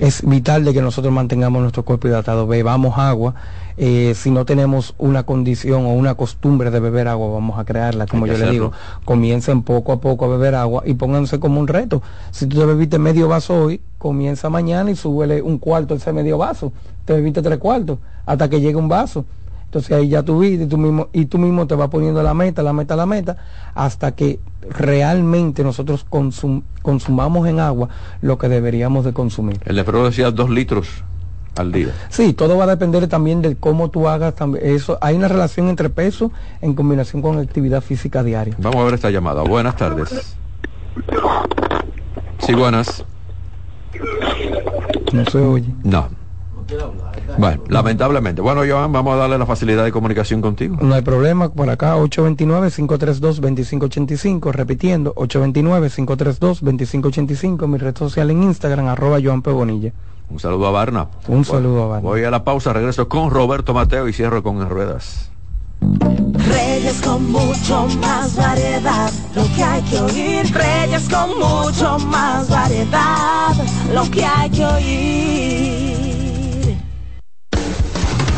Es vital de que nosotros mantengamos nuestro cuerpo hidratado, bebamos agua. Eh, si no tenemos una condición o una costumbre de beber agua, vamos a crearla, como yo le digo. Comiencen poco a poco a beber agua y pónganse como un reto. Si tú te bebiste medio vaso hoy, comienza mañana y súbele un cuarto ese medio vaso. Te bebiste tres cuartos hasta que llegue un vaso. Entonces ahí ya tú viste y tú mismo, y tú mismo te vas poniendo la meta, la meta, la meta, hasta que realmente nosotros consum- consumamos en agua lo que deberíamos de consumir. El nefrólogo decía dos litros al día. Sí, todo va a depender también de cómo tú hagas también eso. Hay una relación entre peso en combinación con actividad física diaria. Vamos a ver esta llamada. Buenas tardes. Sí, buenas. No se oye. No. Bueno, lamentablemente. Bueno, Joan, vamos a darle la facilidad de comunicación contigo. No hay problema, por acá 829-532-2585, repitiendo, 829-532-2585, mi red social en Instagram, arroba Joan P. Bonilla. Un saludo a Barna. Un saludo a Barna. Voy a la pausa, regreso con Roberto Mateo y cierro con En Ruedas. Reyes con mucho más variedad, lo que hay que oír. Reyes con mucho más variedad, lo que hay que oír.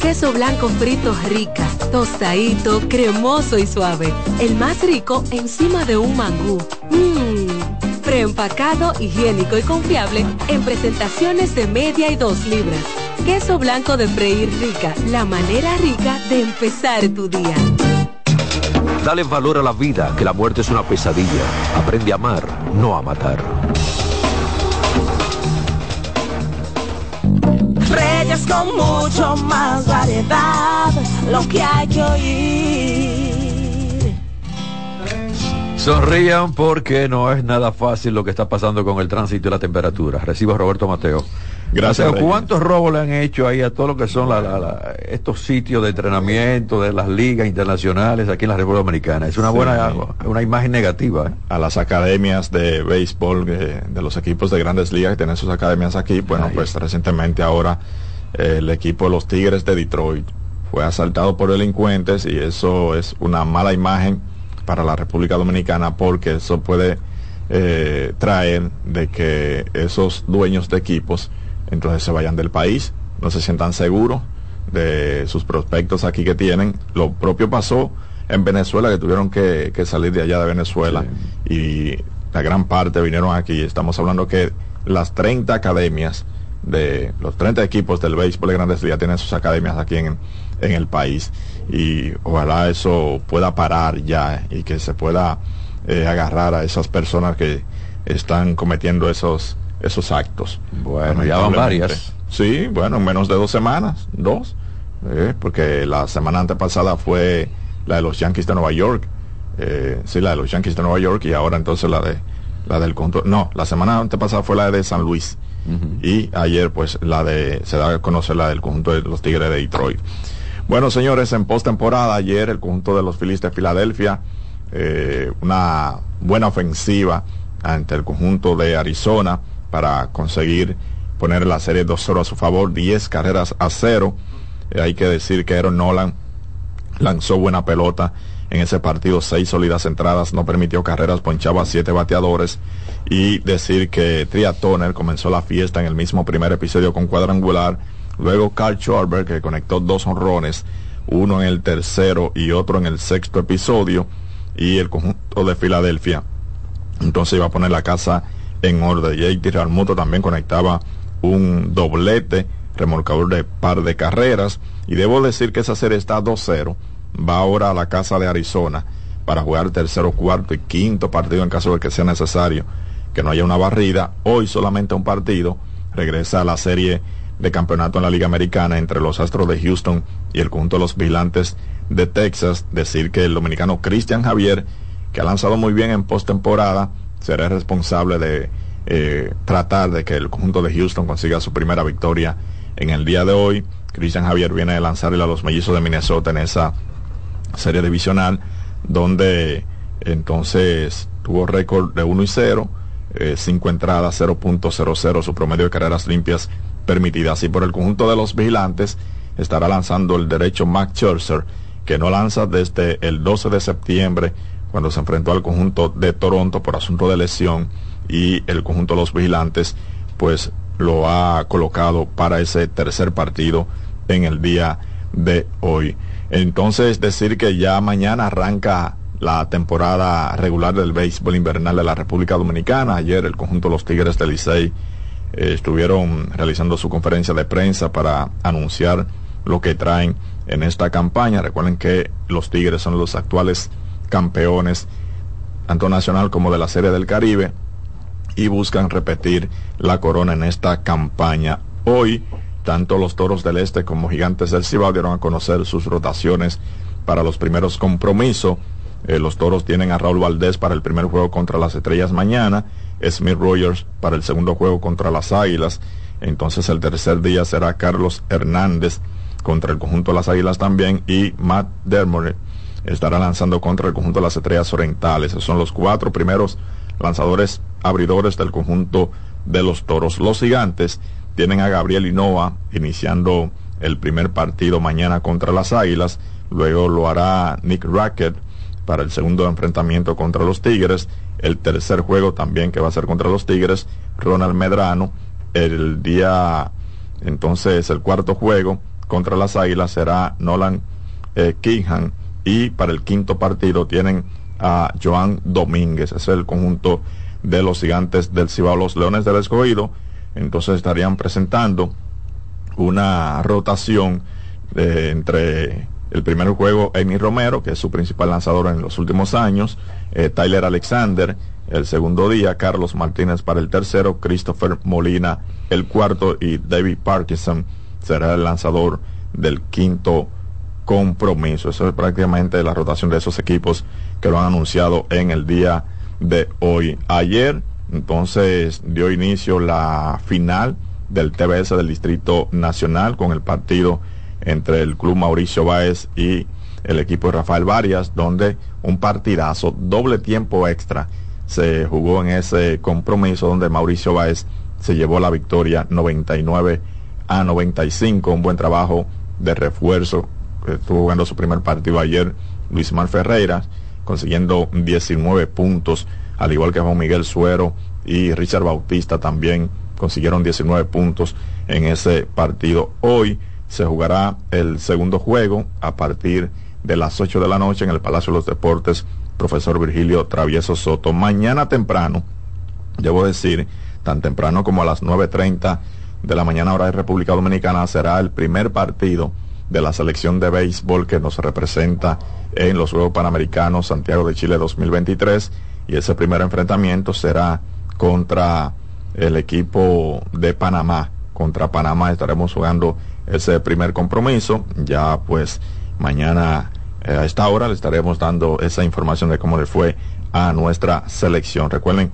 Queso blanco frito rica, tostadito, cremoso y suave. El más rico encima de un mangú. Mmm, preempacado, higiénico y confiable en presentaciones de media y dos libras. Queso blanco de freír rica, la manera rica de empezar tu día. Dale valor a la vida, que la muerte es una pesadilla. Aprende a amar, no a matar. Sonrían porque no es nada fácil lo que está pasando con el tránsito y la temperatura. Recibo a Roberto Mateo. Gracias. O sea, ¿Cuántos robos le han hecho ahí a todo lo que son la- la- la- estos sitios de entrenamiento de las ligas internacionales aquí en la República Dominicana? Es una Sí. buena, una imagen negativa. ¿eh? a las academias de béisbol eh, de los equipos de grandes ligas que tienen sus academias aquí. Bueno, pues recientemente ahora eh, el equipo de los Tigres de Detroit fue asaltado por delincuentes y eso es una mala imagen para la República Dominicana porque eso puede eh, traer de que esos dueños de equipos entonces se vayan del país, no se sientan seguros de sus prospectos aquí que tienen. Lo propio pasó en Venezuela, que tuvieron que, que salir de allá de Venezuela y la gran parte vinieron aquí. Estamos hablando que las 30 academias de los 30 equipos del béisbol de grandes ligas tienen sus academias aquí en, en el país y ojalá eso pueda parar ya y que se pueda eh, agarrar a esas personas que están cometiendo esos esos actos. Bueno, ya van varias. Sí, bueno, en menos de dos semanas, dos, eh, porque la semana antepasada fue la de los Yankees de Nueva York, eh, sí, la de los Yankees de Nueva York y ahora entonces la de la del control, no, la semana antepasada fue la de San Luis y ayer pues la de se da a conocer la del conjunto de los Tigres de Detroit. Bueno, señores, en postemporada ayer el conjunto de los Phillies de Filadelfia eh, una buena ofensiva ante el conjunto de Arizona para conseguir poner la serie 2-0 a su favor, 10 carreras a 0. Eh, hay que decir que Aaron Nolan lanzó buena pelota en ese partido, seis sólidas entradas, no permitió carreras, ponchaba siete bateadores. Y decir que Tria Turner comenzó la fiesta en el mismo primer episodio con cuadrangular, luego Carl Schwarber que conectó dos honrones, uno en el tercero y otro en el sexto episodio y el conjunto de Filadelfia. Entonces iba a poner la casa en orden. JT Realmuto también conectaba un doblete, remolcador de par de carreras. Y debo decir que esa serie está 2-0. Va ahora a la casa de Arizona para jugar tercero, cuarto y quinto partido en caso de que sea necesario que no haya una barrida. Hoy solamente un partido. Regresa a la serie de campeonato en la Liga Americana entre los Astros de Houston y el conjunto de los Vigilantes de Texas. Decir que el dominicano Cristian Javier que ha lanzado muy bien en postemporada, será responsable de eh, tratar de que el conjunto de Houston consiga su primera victoria en el día de hoy. Christian Javier viene de lanzarle a los mellizos de Minnesota en esa serie divisional, donde entonces tuvo récord de 1 y 0, 5 entradas, 0.00, su promedio de carreras limpias permitidas. Y por el conjunto de los vigilantes estará lanzando el derecho Max Scherzer, que no lanza desde el 12 de septiembre cuando se enfrentó al conjunto de Toronto por asunto de lesión y el conjunto de los vigilantes pues lo ha colocado para ese tercer partido en el día de hoy. Entonces decir que ya mañana arranca la temporada regular del béisbol invernal de la República Dominicana. Ayer el conjunto de los Tigres del Licey eh, estuvieron realizando su conferencia de prensa para anunciar lo que traen en esta campaña. Recuerden que los Tigres son los actuales campeones, tanto nacional como de la Serie del Caribe, y buscan repetir la corona en esta campaña. Hoy, tanto los Toros del Este como Gigantes del Cibao dieron a conocer sus rotaciones para los primeros compromisos. Eh, los Toros tienen a Raúl Valdés para el primer juego contra las Estrellas mañana, Smith Rogers para el segundo juego contra las Águilas. Entonces el tercer día será Carlos Hernández contra el conjunto de las Águilas también y Matt Dermody estará lanzando contra el conjunto de las Estrellas Orientales. Son los cuatro primeros lanzadores abridores del conjunto de los Toros. Los Gigantes tienen a Gabriel Hinoa iniciando el primer partido mañana contra las Águilas. Luego lo hará Nick Rackett para el segundo enfrentamiento contra los Tigres. El tercer juego también que va a ser contra los Tigres, Ronald Medrano. El día, entonces, el cuarto juego contra las Águilas será Nolan eh, Kingham. Y para el quinto partido tienen a Joan Domínguez. Es el conjunto de los gigantes del Cibao, los Leones del Escogido. Entonces estarían presentando una rotación eh, entre el primer juego Amy Romero, que es su principal lanzador en los últimos años, eh, Tyler Alexander, el segundo día, Carlos Martínez para el tercero, Christopher Molina el cuarto y David Parkinson será el lanzador del quinto compromiso. Eso es prácticamente la rotación de esos equipos que lo han anunciado en el día de hoy. Ayer, entonces, dio inicio la final del TBS del Distrito Nacional con el partido entre el Club Mauricio Báez y el equipo de Rafael Varias, donde un partidazo, doble tiempo extra, se jugó en ese compromiso donde Mauricio Báez se llevó la victoria 99 a 95, un buen trabajo de refuerzo. Estuvo jugando su primer partido ayer Luis Mar Ferreira, consiguiendo 19 puntos, al igual que Juan Miguel Suero y Richard Bautista también consiguieron 19 puntos en ese partido. Hoy se jugará el segundo juego a partir de las 8 de la noche en el Palacio de los Deportes, profesor Virgilio Travieso Soto. Mañana temprano, debo decir, tan temprano como a las 9.30 de la mañana hora de República Dominicana, será el primer partido de la selección de béisbol que nos representa en los Juegos Panamericanos Santiago de Chile 2023 y ese primer enfrentamiento será contra el equipo de Panamá. Contra Panamá estaremos jugando ese primer compromiso. Ya pues mañana eh, a esta hora le estaremos dando esa información de cómo le fue a nuestra selección. Recuerden,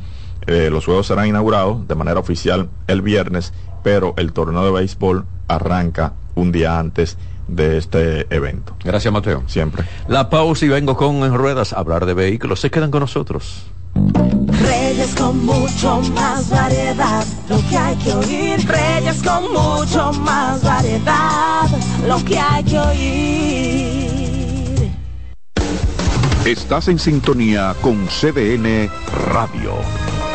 eh, los juegos serán inaugurados de manera oficial el viernes, pero el torneo de béisbol arranca un día antes de este evento. Gracias, Mateo. Siempre. La pausa y vengo con En Ruedas a hablar de vehículos. Se quedan con nosotros. Reyes con mucho más variedad, lo que hay que oír. Reyes con mucho más variedad, lo que hay que oír. Estás en sintonía con CDN Radio.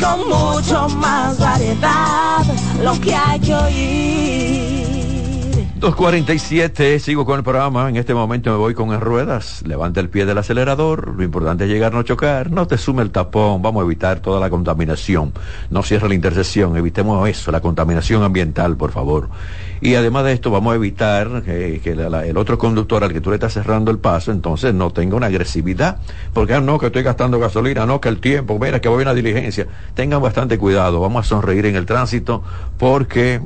Con mucho más variedad, lo que hay que oír. 247, sigo con el programa. En este momento me voy con en ruedas. Levanta el pie del acelerador. Lo importante es llegar, no chocar. No te sume el tapón. Vamos a evitar toda la contaminación. No cierre la intersección. Evitemos eso, la contaminación ambiental, por favor. Y además de esto, vamos a evitar que, el otro conductor al que tú le estás cerrando el paso, entonces no tenga una agresividad. Porque, ah, no, que estoy gastando gasolina, no, que el tiempo, mira, que voy a una diligencia. Tengan bastante cuidado. Vamos a sonreír en el tránsito porque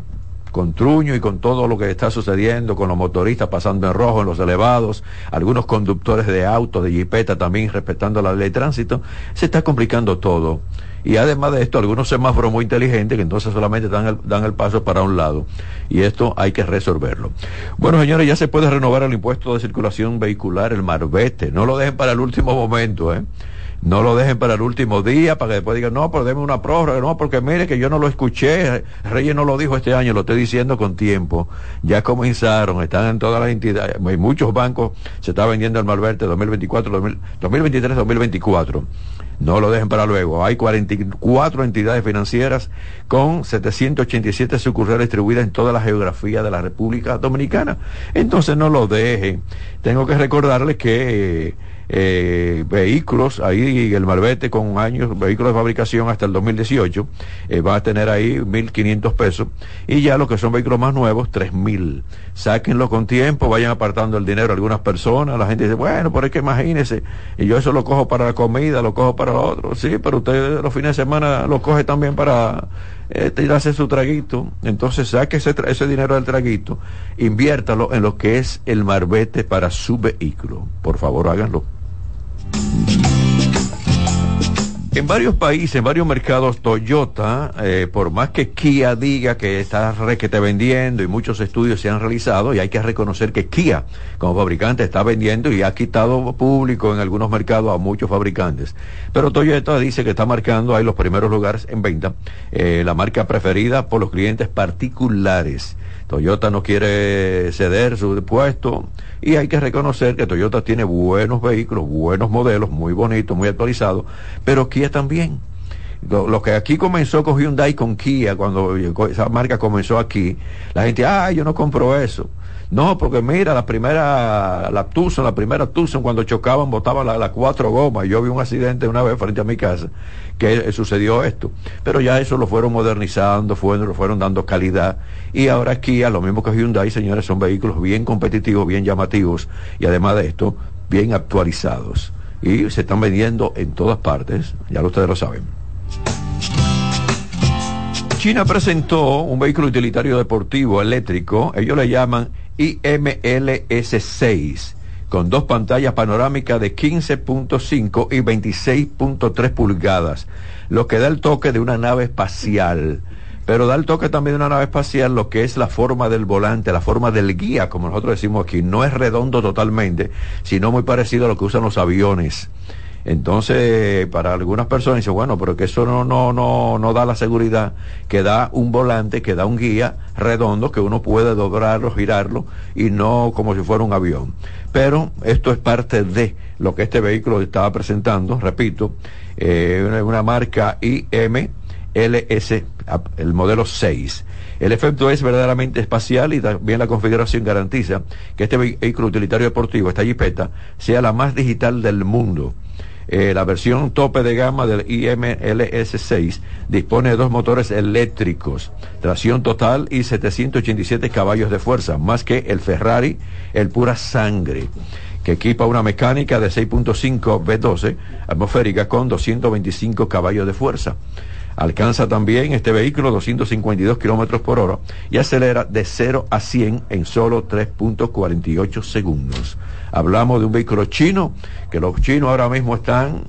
con Truño y con todo lo que está sucediendo, con los motoristas pasando en rojo en los elevados, algunos conductores de autos, de jipeta también respetando la ley de tránsito, se está complicando todo. Y además de esto, algunos semáforos muy inteligentes que entonces solamente dan el, dan el paso para un lado. Y esto hay que resolverlo. Bueno, señores, ya se puede renovar el impuesto de circulación vehicular, el marbete. No lo dejen para el último momento, ¿eh? No lo dejen para el último día, para que después digan, no, pero deme una prórroga, no, porque mire que yo no lo escuché, Reyes no lo dijo este año, lo estoy diciendo con tiempo. Ya comenzaron, están en todas las entidades, hay muchos bancos, se está vendiendo el Malverte 2024, 2023, 2024. No lo dejen para luego. Hay 44 entidades financieras con 787 sucursales distribuidas en toda la geografía de la República Dominicana. Entonces no lo dejen. Tengo que recordarles que eh, eh, vehículos, ahí el Malvete con años, vehículos de fabricación hasta el 2018, eh, va a tener ahí 1.500 pesos. Y ya los que son vehículos más nuevos, 3.000. Sáquenlo con tiempo, vayan apartando el dinero algunas personas. La gente dice, bueno, pero es que imagínese, y yo eso lo cojo para la comida, lo cojo para lo otro. Sí, pero usted los fines de semana lo coge también para eh, tirarse su traguito, entonces saque ese, tra- ese dinero del traguito, inviértalo en lo que es el marbete para su vehículo. Por favor, háganlo. En varios países, en varios mercados, Toyota, eh, por más que Kia diga que está vendiendo y muchos estudios se han realizado, y hay que reconocer que Kia, como fabricante, está vendiendo y ha quitado público en algunos mercados a muchos fabricantes. Pero Toyota dice que está marcando ahí los primeros lugares en venta, eh, la marca preferida por los clientes particulares. Toyota no quiere ceder su puesto y hay que reconocer que Toyota tiene buenos vehículos, buenos modelos, muy bonitos, muy actualizados, pero Kia también. Lo, que aquí comenzó con Hyundai con Kia, cuando esa marca comenzó aquí, la gente, ah, yo no compro eso. No, porque mira, la primera, la Tucson, la primera Tucson, cuando chocaban, botaban las la cuatro gomas. Yo vi un accidente una vez frente a mi casa que eh, sucedió esto. Pero ya eso lo fueron modernizando, fueron, lo fueron dando calidad. Y ahora Kia, lo mismo que Hyundai, señores, son vehículos bien competitivos, bien llamativos y además de esto, bien actualizados. Y se están vendiendo en todas partes, ya ustedes lo saben. China presentó un vehículo utilitario deportivo eléctrico, ellos le llaman IMLS6, con dos pantallas panorámicas de 15.5 y 26.3 pulgadas, lo que da el toque de una nave espacial. Pero da el toque también de una nave espacial lo que es la forma del volante, la forma del guía, como nosotros decimos aquí. No es redondo totalmente, sino muy parecido a lo que usan los aviones. Entonces, para algunas personas dicen, bueno, pero que eso no, no, no, no da la seguridad, que da un volante, que da un guía redondo, que uno puede doblarlo, girarlo, y no como si fuera un avión. Pero esto es parte de lo que este vehículo estaba presentando, repito, eh, una marca IMLS, el modelo 6. El efecto es verdaderamente espacial y también la configuración garantiza que este vehículo utilitario deportivo, esta jipeta, sea la más digital del mundo. Eh, la versión tope de gama del IMLS6 dispone de dos motores eléctricos, tracción total y 787 caballos de fuerza, más que el Ferrari, el pura sangre, que equipa una mecánica de 6.5 V12 atmosférica con 225 caballos de fuerza. Alcanza también este vehículo 252 kilómetros por hora y acelera de 0 a 100 en solo 3.48 segundos. Hablamos de un vehículo chino que los chinos ahora mismo están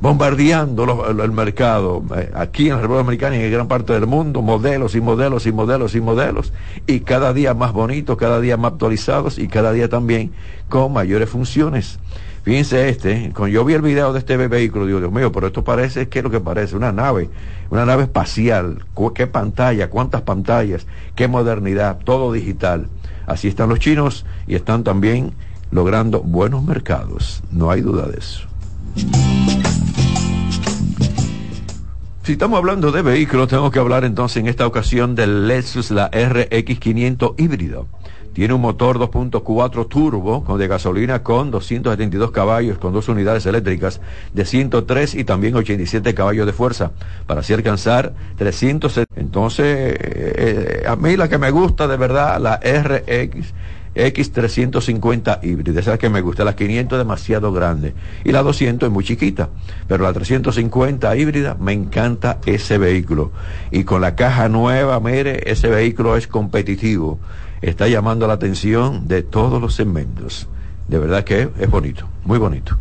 bombardeando el, mercado eh, aquí en la República Dominicana y en gran parte del mundo, modelos y modelos y modelos y modelos, y cada día más bonitos, cada día más actualizados y cada día también con mayores funciones. Fíjense este, cuando yo vi el video de este vehículo, digo, Dios mío, pero esto parece, ¿qué es lo que parece? Una nave, una nave espacial, qué pantalla, cuántas pantallas, qué modernidad, todo digital. Así están los chinos y están también logrando buenos mercados, no hay duda de eso. Si estamos hablando de vehículos, tengo que hablar entonces en esta ocasión del Lexus, la RX500 híbrido. Tiene un motor 2.4 turbo de gasolina con 272 caballos con dos unidades eléctricas de 103 y también 87 caballos de fuerza para así alcanzar 300. Entonces, eh, a mí la que me gusta de verdad, la RX X350 híbrida, esa es la que me gusta, la 500 es demasiado grande. Y la 200 es muy chiquita, pero la 350 híbrida me encanta ese vehículo. Y con la caja nueva, mire, ese vehículo es competitivo, está llamando la atención de todos los segmentos, de verdad que es bonito, muy bonito.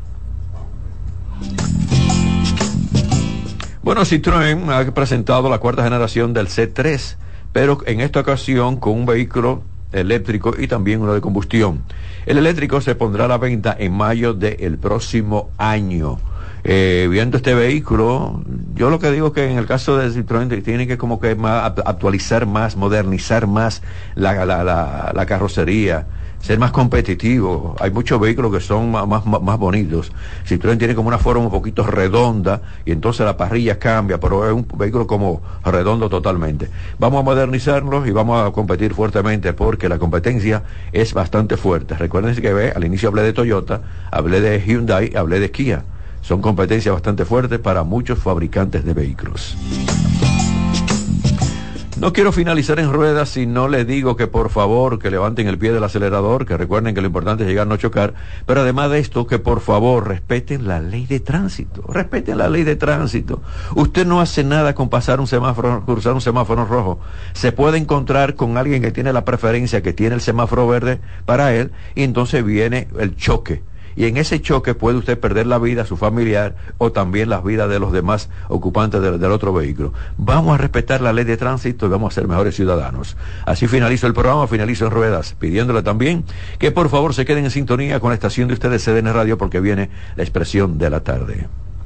Bueno, Citroën ha presentado la cuarta generación del C3, pero en esta ocasión con un vehículo eléctrico y también uno de combustión. El eléctrico se pondrá a la venta en mayo del próximo año. Eh, viendo este vehículo, yo lo que digo que en el caso de Citroën tiene que como que más, actualizar más, modernizar más la, la, la, carrocería, ser más competitivo. Hay muchos vehículos que son más, más, más bonitos. Citroën tiene como una forma un poquito redonda y entonces la parrilla cambia, pero es un vehículo como redondo totalmente. Vamos a modernizarlo y vamos a competir fuertemente porque la competencia es bastante fuerte. Recuerden que ve, al inicio hablé de Toyota, hablé de Hyundai, hablé de Kia. Son competencias bastante fuertes para muchos fabricantes de vehículos. No quiero finalizar en ruedas si no les digo que por favor que levanten el pie del acelerador, que recuerden que lo importante es llegar a no chocar, pero además de esto que por favor respeten la ley de tránsito, respeten la ley de tránsito. Usted no hace nada con pasar un semáforo, cruzar un semáforo rojo. Se puede encontrar con alguien que tiene la preferencia, que tiene el semáforo verde para él, y entonces viene el choque y en ese choque puede usted perder la vida, su familiar o también las vidas de los demás ocupantes del, otro vehículo. Vamos a respetar la ley de tránsito y vamos a ser mejores ciudadanos. Así finalizo el programa, finalizo en ruedas, pidiéndole también que por favor se queden en sintonía con la estación de ustedes CDN Radio porque viene la expresión de la tarde.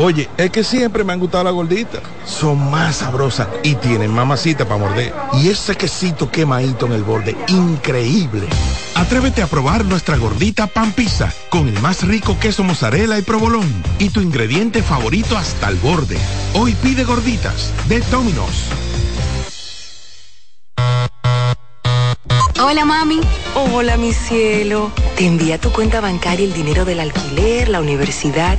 Oye, es que siempre me han gustado las gorditas. Son más sabrosas y tienen mamacita para morder. Y ese quesito quemadito en el borde, increíble. Atrévete a probar nuestra gordita pan pizza con el más rico queso mozzarella y provolón y tu ingrediente favorito hasta el borde. Hoy pide gorditas de Domino's. Hola mami. Hola mi cielo. Te envía tu cuenta bancaria el dinero del alquiler, la universidad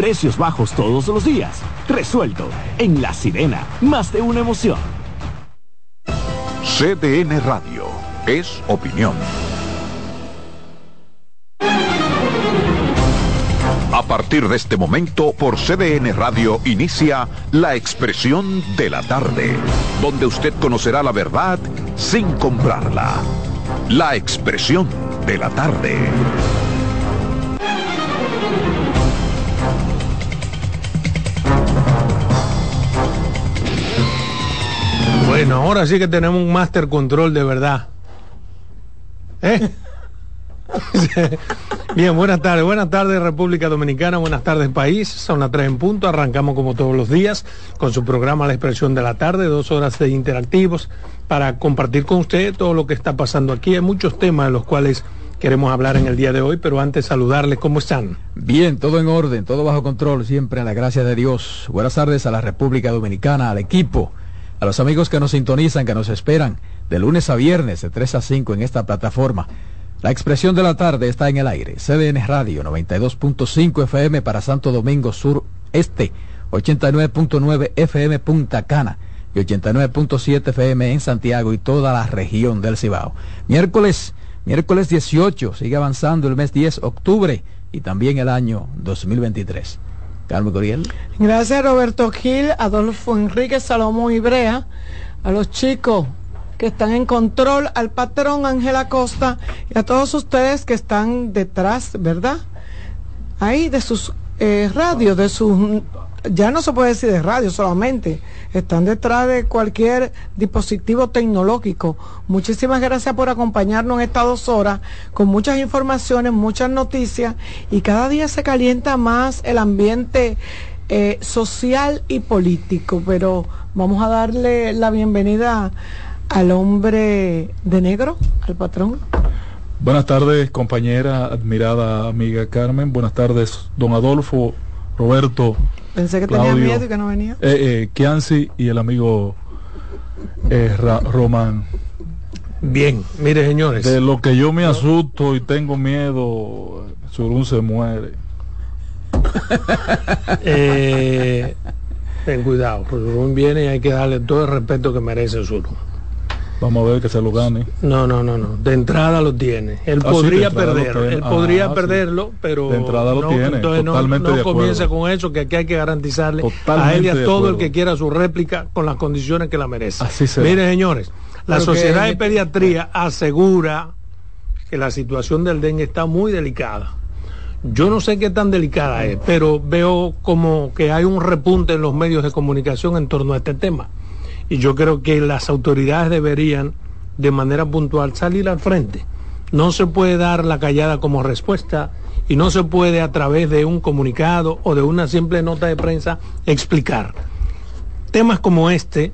Precios bajos todos los días. Resuelto. En La Sirena, más de una emoción. CDN Radio, es opinión. A partir de este momento, por CDN Radio inicia La Expresión de la Tarde, donde usted conocerá la verdad sin comprarla. La Expresión de la Tarde. Bueno, ahora sí que tenemos un master control de verdad. ¿Eh? Bien, buenas tardes. Buenas tardes República Dominicana, buenas tardes país. Son las tres en punto. Arrancamos como todos los días con su programa La Expresión de la Tarde, dos horas de interactivos para compartir con usted todo lo que está pasando aquí. Hay muchos temas de los cuales queremos hablar en el día de hoy, pero antes saludarles, ¿cómo están? Bien, todo en orden, todo bajo control, siempre a la gracia de Dios. Buenas tardes a la República Dominicana, al equipo, a los amigos que nos sintonizan, que nos esperan de lunes a viernes de 3 a 5 en esta plataforma. La expresión de la tarde está en el aire. CDN Radio 92.5 FM para Santo Domingo Sur Este, 89.9 FM Punta Cana y 89.7 FM en Santiago y toda la región del Cibao. Miércoles, miércoles 18, sigue avanzando el mes 10, octubre y también el año 2023. Carmen Coriel. Gracias Roberto Gil, Adolfo Enrique Salomón Ibrea, a los chicos que están en control, al patrón Ángela Costa y a todos ustedes que están detrás, ¿verdad? Ahí de sus eh, radios, de sus... Ya no se puede decir de radio solamente, están detrás de cualquier dispositivo tecnológico. Muchísimas gracias por acompañarnos en estas dos horas con muchas informaciones, muchas noticias y cada día se calienta más el ambiente eh, social y político, pero vamos a darle la bienvenida al hombre de negro, al patrón. Buenas tardes, compañera, admirada amiga Carmen. Buenas tardes, don Adolfo, Roberto. Pensé que tenía miedo y que no venía. Eh, eh, Kianci y el amigo eh, Román. Bien, mire señores. De lo que yo me asusto y tengo miedo, Surún se muere. eh, ten cuidado, Surún viene y hay que darle todo el respeto que merece Surún. Vamos a ver que se lo gane. No, no, no, no. De entrada lo tiene. Él Ah, podría sí, perderlo. Él Ah, podría sí. perderlo, pero De entrada lo no, tiene, entonces no- totalmente no, de acuerdo. comience con eso, que aquí hay que garantizarle a él y a todo el que quiera su réplica con las condiciones que la merece. Así será. Mire, señores, la Pero que- Sociedad de Pediatría asegura que la situación del dengue está muy delicada. Yo no sé qué tan delicada es, pero veo como que hay un repunte en los medios de comunicación en torno a este tema. Y yo creo que las autoridades deberían, de manera puntual, salir al frente. No se puede dar la callada como respuesta y no se puede a través de un comunicado o de una simple nota de prensa explicar. Temas como este,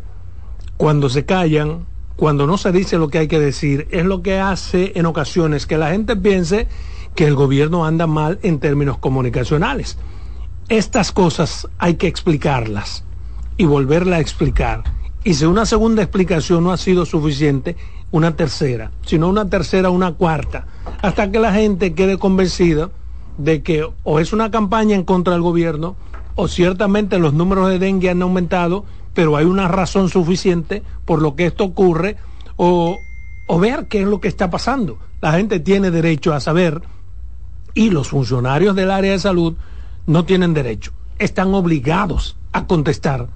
cuando se callan, cuando no se dice lo que hay que decir, es lo que hace en ocasiones que la gente piense que el gobierno anda mal en términos comunicacionales. Estas cosas hay que explicarlas y volverla a explicar. Y si una segunda explicación no ha sido suficiente, una tercera, sino una tercera, una cuarta, hasta que la gente quede convencida de que o es una campaña en contra del gobierno o ciertamente los números de dengue han aumentado, pero hay una razón suficiente por lo que esto ocurre o, o ver qué es lo que está pasando. La gente tiene derecho a saber y los funcionarios del área de salud no tienen derecho, están obligados a contestar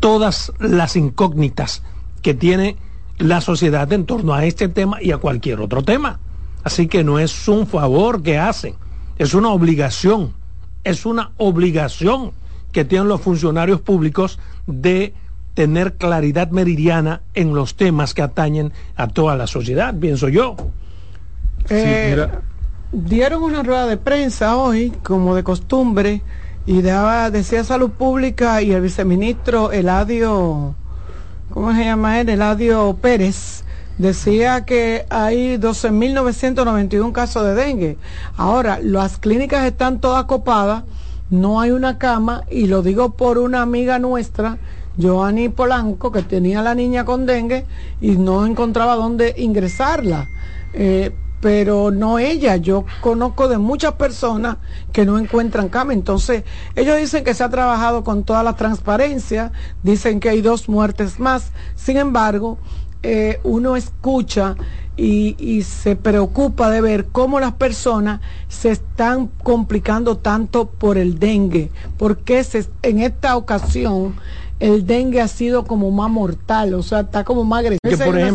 todas las incógnitas que tiene la sociedad en torno a este tema y a cualquier otro tema. Así que no es un favor que hacen, es una obligación, es una obligación que tienen los funcionarios públicos de tener claridad meridiana en los temas que atañen a toda la sociedad, pienso yo. Eh, Dieron una rueda de prensa hoy, como de costumbre, y daba, decía Salud Pública y el viceministro Eladio, ¿cómo se llama él? Eladio Pérez, decía que hay 12.991 casos de dengue. Ahora, las clínicas están todas copadas, no hay una cama, y lo digo por una amiga nuestra, Joanny Polanco, que tenía la niña con dengue y no encontraba dónde ingresarla. Eh, pero no ella, yo conozco de muchas personas que no encuentran cama. Entonces, ellos dicen que se ha trabajado con toda la transparencia, dicen que hay dos muertes más. Sin embargo, eh, uno escucha y, se preocupa de ver cómo las personas se están complicando tanto por el dengue, porque se, en esta ocasión el dengue ha sido como más mortal, o sea, está como más agresivo. por ejemplo,